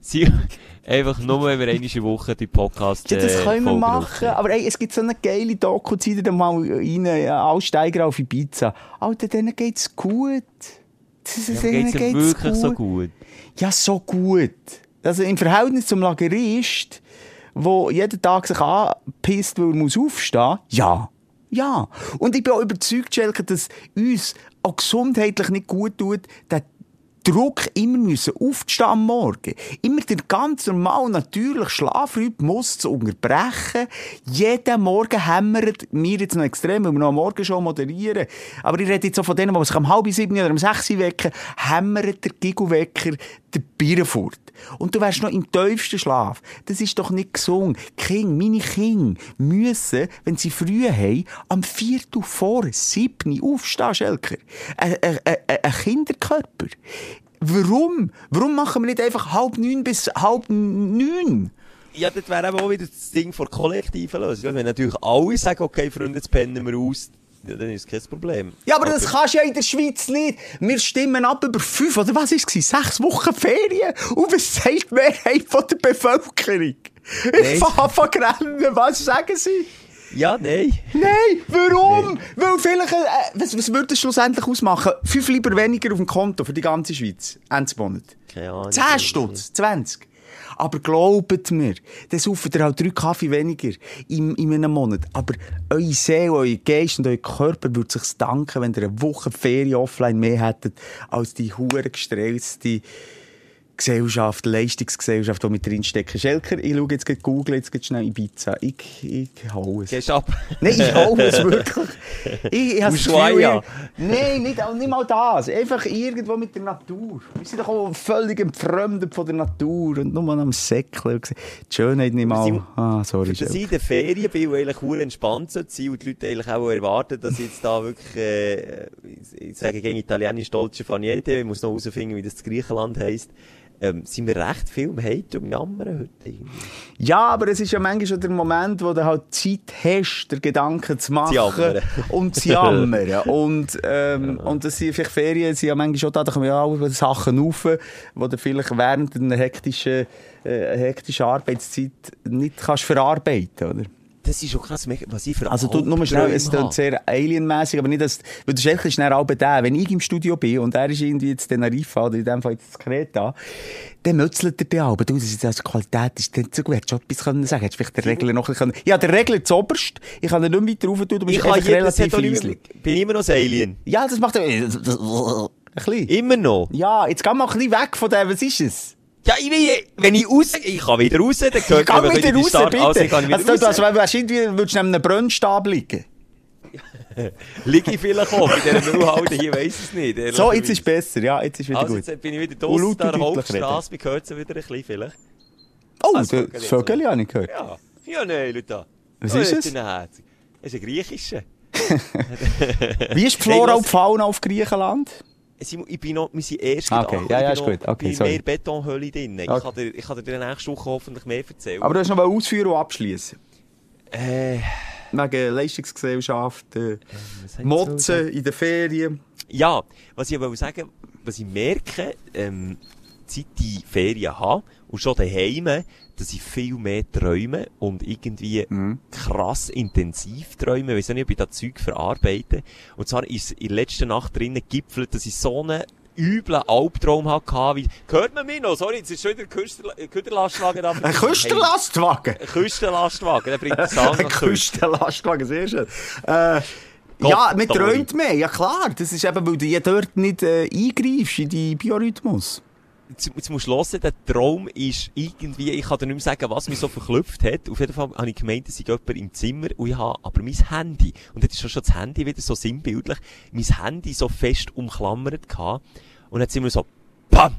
sie, einfach nur, wenn wir eine Woche die Podcast Ja, das äh, können wir machen. aufnehmen. Aber ey, es gibt so eine geile Doku, zieht ihr mal rein, ja, Aussteiger auf Ibiza. Alter, denen geht's gut. Das ist, Ja, denen geht's ihm wirklich so gut? Ja, so gut. Also im Verhältnis zum Lagerist, wo jeden Tag sich anpisst, weil er muss aufstehen, ja. Ja. Und ich bin auch überzeugt, Schelke, dass uns auch gesundheitlich nicht gut tut, den Druck immer müssen aufzustehen am Morgen. Immer den ganz normal, natürlich Schlafrhythmus zu unterbrechen. Jeden Morgen hämmert mir jetzt noch extrem, weil wir noch am Morgen schon moderieren. Aber ich rede jetzt auch von denen, die sich um halb sieben oder um sechs wecken, hämmert der Gigowecker der Bier fort. Und du wärst noch im tiefsten Schlaf. Das ist doch nicht gesund. King, meine Kinder müssen, wenn sie früh haben, am Viertel vor sieben aufstehen, Schelker. Ein, ein, ein, Kinderkörper. Warum? Warum machen wir nicht einfach halb neun bis halb neun? Ja, das wäre auch wieder das Ding von kollektiven Lösung. Wenn natürlich alle sagen, okay, Freunde, jetzt pennen wir aus, Ja, dann ist kein Problem. Ja, aber das kannst du ja in der Schweiz nicht. Wir stimmen ab über fünf, oder was ist es? Sechs Wochen Ferien. Und was sagt die Mehrheit von der Bevölkerung? Ich fange rennen. Was sagen sie? Ja, nein. Nein, warum? Weil vielleicht, äh, was, was würde es schlussendlich ausmachen? Fünf lieber weniger auf dem Konto für die ganze Schweiz. Ende Monat. Keine Ahnung. 10 Stutz, 20. Aber glaubt mir, dann saufen ihr halt drei Kaffee weniger in, in einem Monat. Aber eure Seele, euer Geist und euer Körper würde sich danken, wenn ihr eine Woche Ferien offline mehr hättet, als die hure gestresste Gesellschaft, Leistungsgesellschaft, die mit drinstecken. Schelker, ich schaue jetzt gleich Google, jetzt geht schnell Ibiza. Ich, ich hau es. Gehst ab. Nein, ich hau es wirklich. <laughs> Ich, ich habe das Gefühl, ich- Nein, nicht, nicht mal das. Einfach irgendwo mit der Natur. Wir sind doch auch völlig entfremdet von der Natur und nur am Säckeln. Die Schönheit nicht mal. Ah, sorry, Dass ich Schelker. in der Ferien bin und eigentlich sehr entspannt sein und die Leute eigentlich auch erwarten, dass ich jetzt da wirklich, äh, ich- ich sage gegen Italienisch Dolce Faniente, ich muss noch herausfinden, wie das Griechenland heisst, ähm, sind wir recht viel im Hate und Jammern heute irgendwie. Ja, aber es ist ja manchmal schon der Moment, wo du halt Zeit hast, den Gedanken zu machen. jammern. <laughs> und zu jammern. und, ähm, und das sind vielleicht Ferien, sind ja manchmal schon da, da kommen ja auch Sachen auf, die du vielleicht während einer hektischen, äh, hektischen Arbeitszeit nicht kannst verarbeiten, oder? Das ist schon krass, was ich für Also, du, nur schnell, es klingt sehr alienmäßig, aber nicht, dass, weil du ist dann auch der, wenn ich im Studio bin und er ist irgendwie jetzt Teneriffa oder in dem Fall jetzt Kreta, dann mützelt er den auch. Du, das ist also die Qualität ist nicht so gut. Hättest du etwas können sagen? Hättest vielleicht den Regler noch ein bisschen können? Ja, der Regler zoberst. Ich kann ihn nicht mehr weiter rauf tun, du bist einfach relativ leislich. bin immer noch ein Alien. Ja, das macht er, <laughs> ein bisschen. Immer noch. Ja, jetzt geh mal ein bisschen weg von dem, was ist es? Ja, ich will, wenn ich raus, ich kann wieder raus, dann Geh gehört ein wieder die raus, Start- bitte. Also, ich kann wieder Also, raus. also, wahrscheinlich würdest du neben einem Brunnstab liegen. <laughs> Liege ich vielleicht auch bei dieser Müllhalde hier, weiss es nicht. So, jetzt ist besser. Ja, jetzt ist wieder Also, gut. jetzt bin ich wieder draussen an der Hauptstrasse, man hört sie wieder ein bisschen vielleicht. Oh, das das Vögel habe ich gehört. Ja, ja, nein, Leute. Was ist es? Es ist ein griechischer. <laughs> Wie ist die Flora und Fauna auf Griechenland? Simon, Ich bin noch, wir sind erst Ah, okay. Ja, ja, ich ist gut. Okay, sorry. mehr Betonhöhle drin. Ich Okay. kann dir, ich kann dir nächste Woche hoffentlich mehr erzählen. Aber du hast noch mal ausführen und abschließen. äh, Wegen Leistungsgesellschaft, äh, ich Motzen in den Ferien. Ja, was ich aber sagen was ich merke, ähm, seit ich Ferien habe und schon daheim, dass ich viel mehr träume und irgendwie krass intensiv träume. Ich weiss nicht, ob ich das Zeug verarbeite. Und zwar ist in der letzten Nacht drinnen gipfelt, dass ich so einen üblen Albtraum hatte. Wie, hört man mich noch? Sorry, jetzt ist schon wieder ein Küster- Küsterlastwagen da. <laughs> Ein Küstenlastwagen. Hey, ein Küstenlastwagen, der bringt den Sound <laughs> Ein nach Küste. Küstenlastwagen, sehr schön. Äh, Gott, ja, man träumt mehr, ja klar. Das ist eben, weil du ja dort nicht äh, eingreifst in die Biorhythmus. Jetzt, jetzt musst du hören, der Traum ist irgendwie, ich kann dir nicht mehr sagen, was mich so verklüpft hat. Auf jeden Fall habe ich gemeint, es sei jemand im Zimmer und ich habe aber mein Handy, und jetzt ist schon das Handy wieder so sinnbildlich, mein Handy so fest umklammert gehabt. Und jetzt immer so, PAM!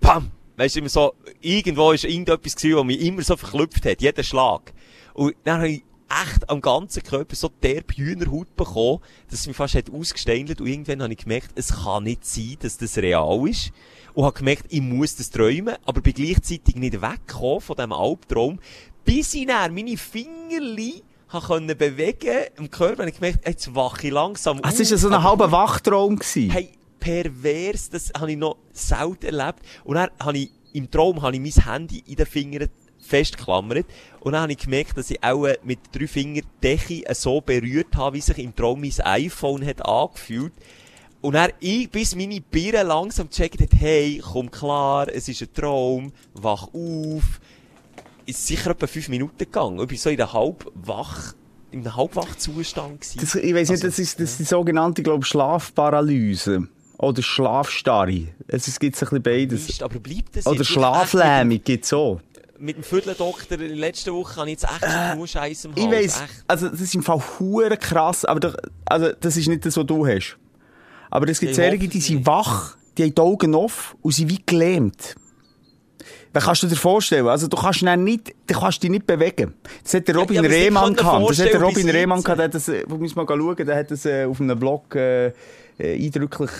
PAM! Weißt du, immer so, irgendwo ist irgendetwas gewesen, was mich immer so verklüpft hat, jeden Schlag. Und dann habe ich echt am ganzen Körper so derb Hühnerhaut bekommen, dass es mich fast hat ausgesteindelt und irgendwann habe ich gemerkt, es kann nicht sein, dass das real ist. Und habe gemerkt, ich muss das träumen, aber bin gleichzeitig nicht weggekommen von diesem Albtraum, bis ich dann meine Fingerli können bewegen im Körper, habe ich gemerkt, jetzt wache ich langsam Es war so ein halber Wachtraum. Gewesen. Hey, pervers, das habe ich noch selten erlebt. Und dann habe ich, im Traum habe ich mein Handy in den Fingern festgeklammert. Und dann habe ich gemerkt, dass ich auch äh, mit drei Fingern die Decke so berührt habe, wie sich im Traum mein iPhone hat angefühlt. Und dann ich, bis meine Birne langsam gecheckt hat, hey, komm klar, es ist ein Traum, wach auf. Ist sicher etwa fünf Minuten gegangen. Ich bin so in der halbwach, in einem Halbwachzustand gewesen. Das, ich weiß nicht, Also, das ist, das ist die sogenannte, glaube Schlafparalyse. Oder Schlafstarre. Es gibt ein bisschen beides. Mist, aber bleibt das Oder jetzt? Schlaflähmung gibt es auch. Mit dem Vierteldoktor in der letzten Woche habe ich jetzt echt schon nur Scheiße im Hals. Ich weiss, Echt. also das ist im Fall hure krass, aber doch, also das ist nicht das, was du hast. Aber es gibt Ich solche, die sind wach, die haben die Augen offen und sind wie gelähmt. Was kannst du dir vorstellen? Also du kannst nicht, du kannst dich nicht bewegen. Das hat der Ja, Robin nicht Rehmann gehabt. Das hat der Robin Rehmann gehabt, der hat das, äh, wo müssen wir mal schauen, der hat das äh, auf einem Blog äh, äh, eindrücklich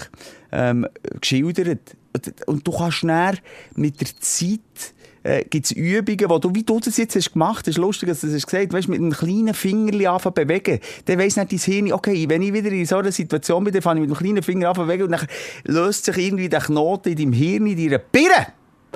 ähm, geschildert. Und, und du kannst dann mit der Zeit äh, gibt's Übungen, wo du, wie du das jetzt hast gemacht hast, lustig, dass du das hast gesagt, weißt, mit einem kleinen Fingerli anfangen zu bewegen, dann weiss nicht dein Hirn, okay, wenn ich wieder in so einer Situation bin, dann fange ich mit dem kleinen Finger an zu bewegen und dann löst sich irgendwie der Knoten in deinem Hirn, in deiner Birne.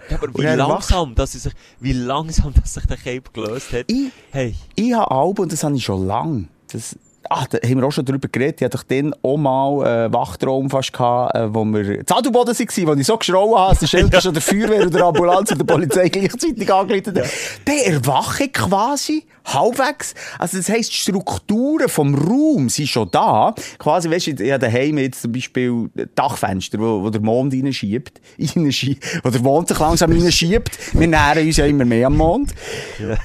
Ja, aber wie langsam, dass sich, wie langsam, dass sich der Cape gelöst hat. Ich- Hey. Ich habe Alben, und das habe ich schon lange. Das, ah, da haben wir auch schon drüber geredet. Ich hatte doch dann auch mal einen Wachtraum fast gehabt, äh, wo wir zu Adelboden waren, wo ich so geschrauen habe, dass der Schelke <laughs> schon der Feuerwehr oder der Ambulanz und der Polizei gleichzeitig angeleitet hat. Dann erwache ich quasi halbwegs. Also das heisst, die Strukturen vom Raum sind schon da. Quasi, weißt du, ich habe daheim jetzt zum Beispiel Dachfenster, wo, wo der Mond reinschiebt. <laughs> reinschiebt wo der Mond sich langsam reinschiebt. Wir nähern uns ja immer mehr am Mond.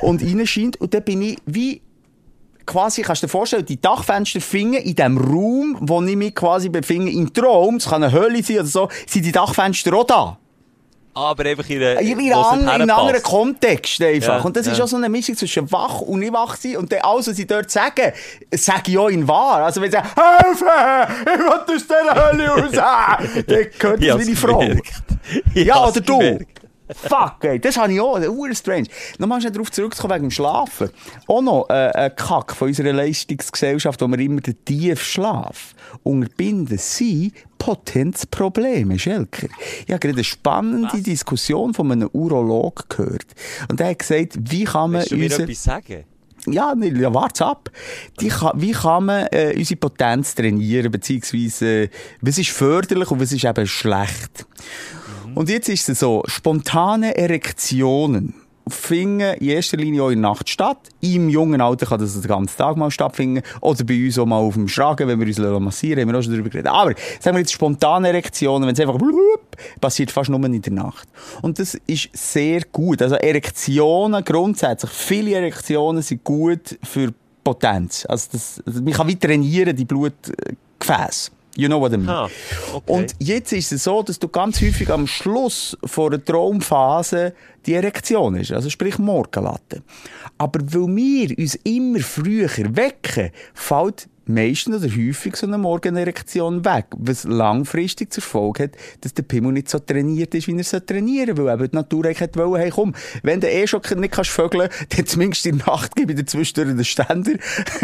Und reinscheint. Und dann bin ich wie quasi, kannst du dir vorstellen, die Dachfenster finden in dem Raum, wo ich mich quasi befinde, im Traum, es kann eine Hölle sein oder so, sind die Dachfenster auch da. Aber einfach in einer, In, an, in einem anderen. Kontext einfach. Ja, und das ist ja. auch so eine Mischung zwischen wach und nicht wach sein. Und dann alles, was sie dort sagen, sage ich auch in wahr. Also wenn sie sagen, Hilfe! Ich will aus dieser Hölle raus! <laughs> dann gehört Ich das wie die Frau. Ja, oder du. gemerkt. Fuck, ey, das habe ich auch. Das ist strange. Nochmal schnell darauf zurückzukommen wegen dem Schlafen. Auch noch äh, ein Kack von unserer Leistungsgesellschaft, wo wir immer den Tiefschlaf unterbinden, sind Potenzprobleme, Schelker. Ich habe gerade eine spannende Diskussion von einem Urolog gehört. Und der hat gesagt, wie kann man Willst du mir unser- etwas sagen? ja, nee, ja, wart's ab. Die wie kann man äh, unsere Potenz trainieren, beziehungsweise äh, was ist förderlich und was ist eben schlecht? Und jetzt ist es so, spontane Erektionen finden in erster Linie auch in der Nacht statt. Im jungen Alter kann das den ganzen Tag mal stattfinden. Oder bei uns auch mal auf dem Schragen, wenn wir uns massieren, haben wir auch schon darüber geredet. Aber, sagen wir jetzt spontane Erektionen, wenn es einfach blub, passiert fast nur in der Nacht. Und das ist sehr gut. Also Erektionen grundsätzlich, viele Erektionen sind gut für Potenz. Also das, man kann wie trainieren, die Blutgefäße. You know what I mean? Ah, okay. Und jetzt ist es so, dass du ganz häufig am Schluss vor einer Traumphase die Erektion ist, also sprich Morgenlatte. Aber weil wir uns immer früher wecken, fällt meistens oder häufig so eine Morgenerektion weg, was langfristig zur Folge hat, dass der Pimmel nicht so trainiert ist, wie er soll trainieren weil eben die Natur eigentlich wollen, hey komm, wenn du eh schon nicht kannst vögeln, <laughs> dann zumindest in der Nacht gebe ich dir zwischendurch den Ständer,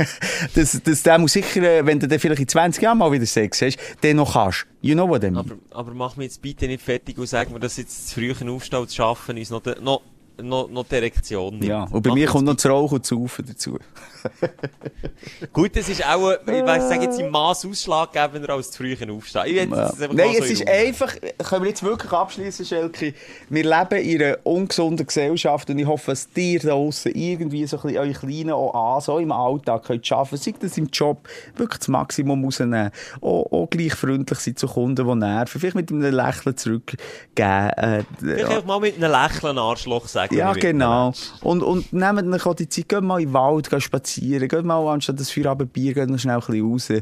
<laughs> dass, dass der muss sicher, äh, wenn du dann vielleicht in 20 Jahren mal wieder Sex hast, den noch kannst. You know what I mean? Aber, aber mach mich jetzt bitte nicht fertig und sag mir, dass jetzt zu frühen Aufstehen zu schaffen uns noch, noch, noch, noch die Erektion nimmt. Ja, und bei Mach mir kommt noch das Rauchen und das Saufen dazu. <laughs> Gut, das ist auch, ich weiss, sag jetzt im Maß ausschlaggebender als zu frühen Aufstehen. Ich das einfach Nein, so es ist einfach, können wir jetzt wirklich abschließen, Schelke, wir leben in einer ungesunden Gesellschaft und ich hoffe, dass ihr da draussen irgendwie so ein bisschen eure Kleinen auch an, so im Alltag könnt schaffen, sei das im Job, wirklich das Maximum rausnehmen, auch, auch gleich freundlich sein zu Kunden, die nerven, vielleicht mit einem Lächeln zurückgeben. Äh, Vielleicht einfach mal mit einem Lächeln Arschloch sagen. Ja, mit einem genau. Und, und nehmt euch auch die Zeit, geht mal in den Wald, geht spazieren, geht mal anstatt das Feierabendbier, geht noch schnell ein bisschen raus. Äh,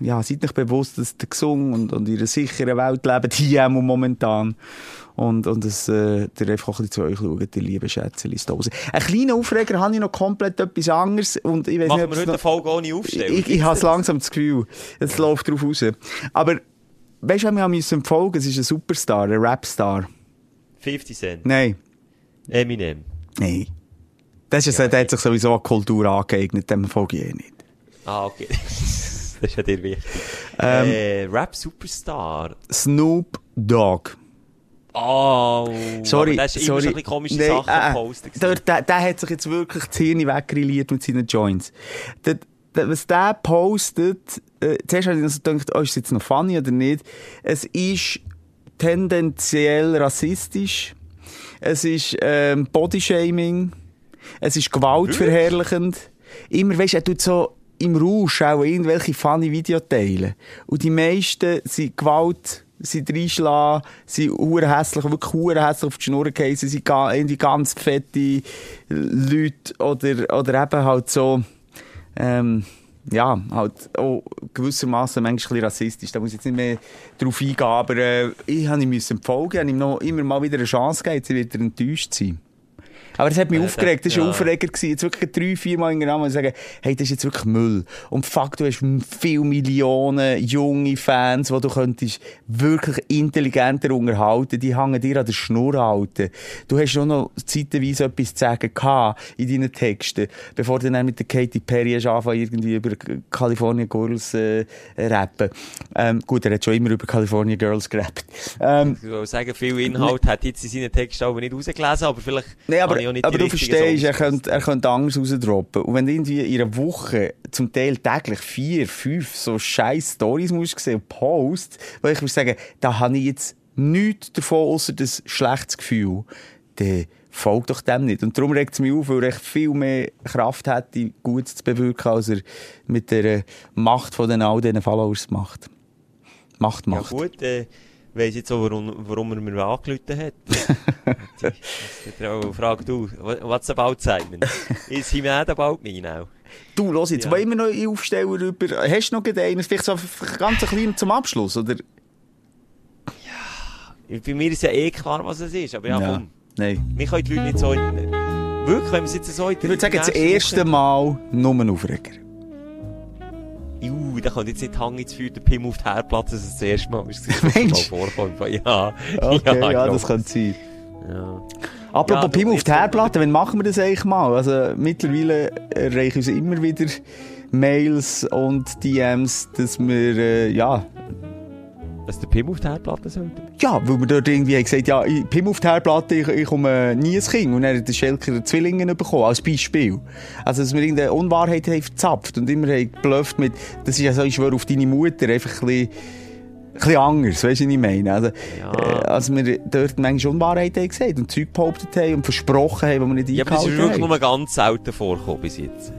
Ja, seid euch bewusst, dass ihr gesund und, und in einer sicheren Welt lebt, hier momentan. Und, und dass äh, ihr einfach auch ein bisschen zu euch schaut, die lieben Schätzchen da draussen. Einen kleinen Aufreger habe ich noch komplett etwas anderes. Und ich weiss Machen nicht, wir heute eine noch- Folge ohne Aufstellung? ich, ich habe langsam das Gefühl, es läuft drauf raus. Aber, weißt du, wir haben uns empfohlen, es ist ein Superstar, ein Rapstar. 50 Cent. Nein. Eminem. Nein. Das ist, der hat sich sowieso an Kultur angeeignet, dem folge ich eh nicht. Ah, okay. <laughs> das ist ja dir wichtig. Ähm, äh, Rap-Superstar. Snoop Dogg. Oh, Sorry, das ist sorry. immer so ein bisschen komische Nein, Sachen äh, gepostet. Der, der, der hat sich jetzt wirklich das Hirn weggrilliert mit seinen Joints. Der, der, was der postet, äh, zuerst habe ich so gedacht, oh, ist das jetzt noch funny oder nicht? Es ist tendenziell rassistisch. Es ist ähm, Bodyshaming. Es ist gewaltverherrlichend. Immer, weißt du, er tut so im Rausch auch irgendwelche funny Videoteilen. Und die meisten sind Gewalt, sind reinschlagen, sind urhässlich, wirklich urhässlich auf die Schnur geheissen, sind irgendwie ganz fette Leute oder, oder eben halt so, ähm, ja, halt auch gewissermaßen manchmal ein rassistisch. Da muss ich jetzt nicht mehr drauf eingehen, aber äh, ich habe ihm folgen, habe ihm noch immer mal wieder eine Chance gegeben, jetzt wird er enttäuscht sein. Aber das hat mich Äh, aufgeregt, das war ja. ein Aufreger. gewesen. Jetzt wirklich drei, vier Mal hintereinander und sagen, hey, das ist jetzt wirklich Müll. Und fuck, du hast viele Millionen junge Fans, die du könntest wirklich intelligenter unterhalten. Die hängen dir an der Schnur halten. Du hast schon noch zeitweise etwas zu sagen gehabt in deinen Texten, bevor du dann mit der Katy Perry hast angefangen, irgendwie über California Girls äh, rappen. Ähm, gut, er hat schon immer über California Girls gerappt. Ähm, Ich würde sagen, viel Inhalt hat jetzt in seinen Texten aber nicht rausgelesen, aber vielleicht Nein, aber, auch nicht aber du verstehst, er könnte, er könnte anders rausdroppen. Und wenn du irgendwie in einer Woche zum Teil täglich vier, fünf so scheiß Stories musst sehen und Posts, wo ich würde sagen, da habe ich jetzt nichts davon, außer das schlechtes Gefühl, dann folgt doch dem nicht. Und darum regt es mich auf, weil er viel mehr Kraft hätte, Gutes zu bewirken, als er mit der Macht von den all diesen Followers macht. Macht, Ja macht. gut, äh, weiss jetzt auch, warum, warum er mir angerufen hat. Die Frage du, what's about Simon? Is he mad about me now? Du, los jetzt, Ja. wollen wir noch einen Aufsteller über, hast du noch einen, vielleicht so ganz ein kleiner zum Abschluss, oder? Bei mir ist ja eh klar, was es ist, aber ja, komm. Nein. Wir können die Leute nicht so... in- Wirklich, wenn wir es jetzt so... in Ich würde sagen, das erste Mal nur ein Aufreger. Juh, da kommt jetzt nicht Hang ins Feuer, der Pim auf die Herdplatte, dass es das erste Mal ist, dass es Mensch. vorkommt. Ja, Okay, ja, ich das könnte sein. Ja. Apropos Ja, du, Pim auf die Herdplatte, wann machen wir das eigentlich mal? Also, mittlerweile erreichen uns immer wieder Mails und DMs, dass wir, äh, ja, Dass der Pim auf die Herdplatte sollte. ja, weil wir dort irgendwie haben gesagt, ja, Pim auf die Herdplatte, ich, ich komme nie ins Kind. Und dann hat der Schelker Zwillinge bekommen, als Beispiel. Also, dass wir irgendeine Unwahrheit haben verzapft und immer haben geblufft mit, das ist ja so, ich schwöre auf deine Mutter, einfach ein bisschen, ein bisschen anders, weißt du, was ich meine? Also, Ja. äh, als wir dort manchmal Unwahrheiten haben gesagt und Zeug behauptet haben und versprochen haben, die wir nicht Ja, aber das ist eingehalten wirklich haben. nur ganz selten vorgekommen bis jetzt.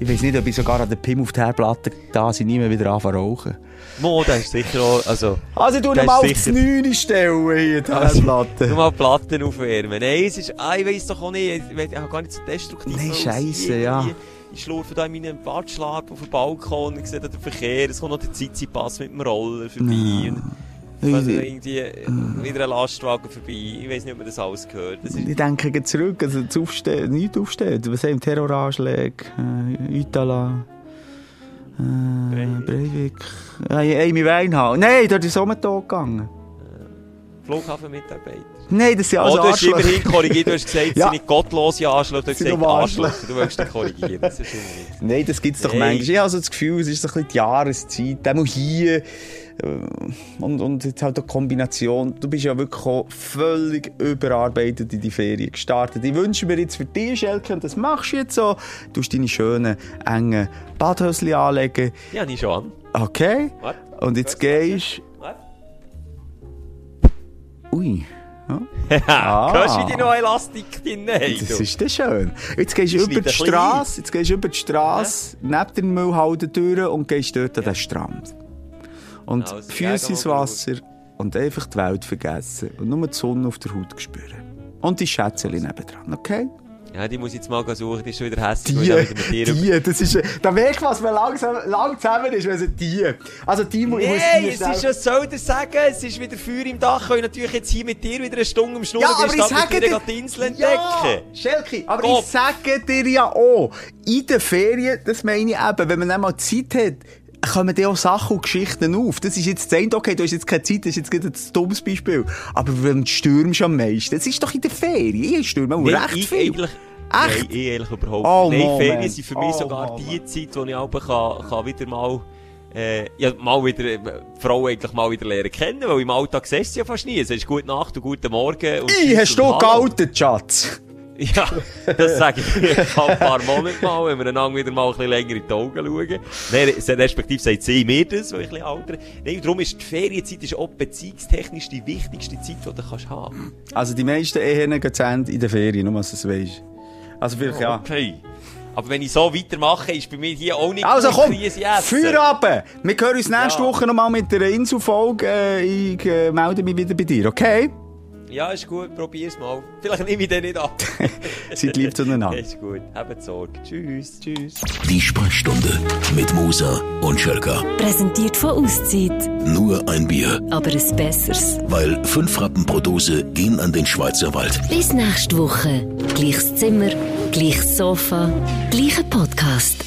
Ich weiß nicht, ob ich sogar an der Pim auf die Herdplatte da sind, nie mehr wieder anfangen rauchen. Mo, das ist sicher auch, also, Also, du mal auf sicher- 9 stellen hier, die Also, Herdplatte. du mal Platten aufwärmen. Nein, es ist, ah, ich weiss doch auch nicht, ich, ich habe gar nicht so destruktiv. Nein, scheisse, ja. Ich schlurfe da in meinem Badschlag auf dem Balkon, ich sehe da den Verkehr, es kommt noch der Zizi-Pass mit dem Roller vorbei. Und also irgendwie äh, wieder ein Lastwagen vorbei. Ich weiss nicht, ob man das alles gehört. Das ist, Ich denke zurück, also das Aufstehen, nicht aufstehen. Was haben Terroranschläge, äh, Utala, äh, Breivik, äh, Amy Weinhall. Nein, dort ist auch mit tot gegangen. Flughafenmitarbeiter. Nein, das sind Oh, also du hast immerhin korrigiert, du hast gesagt, <laughs> es Ja. sind nicht gottlose Arschlöcher, du hast gesagt Arschlöcher. Du willst dich korrigieren, das ist. Nein, das gibt es doch Nein. manchmal. Ich habe so das Gefühl, es ist so ein bisschen die Jahreszeit. Auch hier. Äh, Und, und jetzt halt eine Kombination. Du bist ja wirklich auch völlig überarbeitet in die Ferien gestartet. Ich wünsche mir jetzt für dich, Schelke, und das machst du jetzt so, du hast deine schönen, engen Badhösli anlegen. Ja, nicht schon Okay? Warte. Und jetzt gehst Warte. Ui. Ja. Ah. Hörst du, die neue Elastik drin haben? Das du? ist dann schön. Jetzt gehst du Das über die Straße, jetzt gehst du über die Straße, neben der Müllhalde durch und gehst dort an den Strand. Und Also, Füße ins Wasser und einfach die Welt vergessen und nur die Sonne auf der Haut spüren. Und die Schätzchen nebendran, okay? Ja, die muss ich jetzt mal suchen, die ist schon wieder hässlich, Die, ich die, das ist, da merkt man, was man langsam, lang zusammen ist, wenn sie die. Also die muss ich muss Nein, es ist, was soll ich sagen? Es ist wieder Feuer im Dach. Ich natürlich jetzt hier mit dir wieder eine Stunde am Schnurren, Ja, aber ich sage dir die Insel entdecken. Ja, Schelke, aber Gott. ich sage dir ja auch, in den Ferien, das meine ich eben, wenn man dann mal Zeit hat, kommen dann auch Sachen und Geschichten auf. Das ist jetzt das eine, okay, du hast jetzt keine Zeit, das ist jetzt gerade ein dummes Beispiel. Aber wenn du stürmst am meisten, das ist doch in den Ferien. Ich stürme auch Nein, recht ich viel. eigentlich... Echt? Nein, ich eigentlich überhaupt Oh, nicht. Nein. Ferien sind für mich Oh, sogar Moment. die Zeit, wo ich auch kann, kann wieder mal... Äh, ja, mal wieder, äh, Frau eigentlich mal wieder lernen kennen, weil im Alltag siehst du ja fast nie. Es ist gute Nacht und guten Morgen. Und Ich, hast du gealtet, Schatz? Ja, das sage ich vielleicht ein paar Monate mal, wenn wir einander wieder mal ein bisschen länger in die Augen schauen. Nein, respektive sagt sie mir das, weil ich ein bisschen alter Nein, darum ist die Ferienzeit ist auch beziehungstechnisch die wichtigste Zeit, die du kannst haben Also die meisten Ehen gehen zu Ende in den Ferien, nur dass du es weisst. Also vielleicht ja. Okay. Aber wenn ich so weitermache, ist bei mir hier auch nicht Also komm. Feuer ab! Wir hören uns nächste Ja. Woche nochmal mit der Inselfolge. Äh, ich äh, melde mich wieder bei dir, okay? Ja, ist gut, probier's mal. Vielleicht nehme ich den nicht ab. <laughs> Seid lieb zueinander. ist gut, habt Sorge. Tschüss. Tschüss. Die Sprechstunde mit Musa und Schelka. Präsentiert von Auszeit. Nur ein Bier, Aber ein besseres. weil fünf Rappen pro Dose gehen an den Schweizer Wald. Bis nächste Woche. Gleiches Zimmer, gleiches Sofa, gleicher Podcast.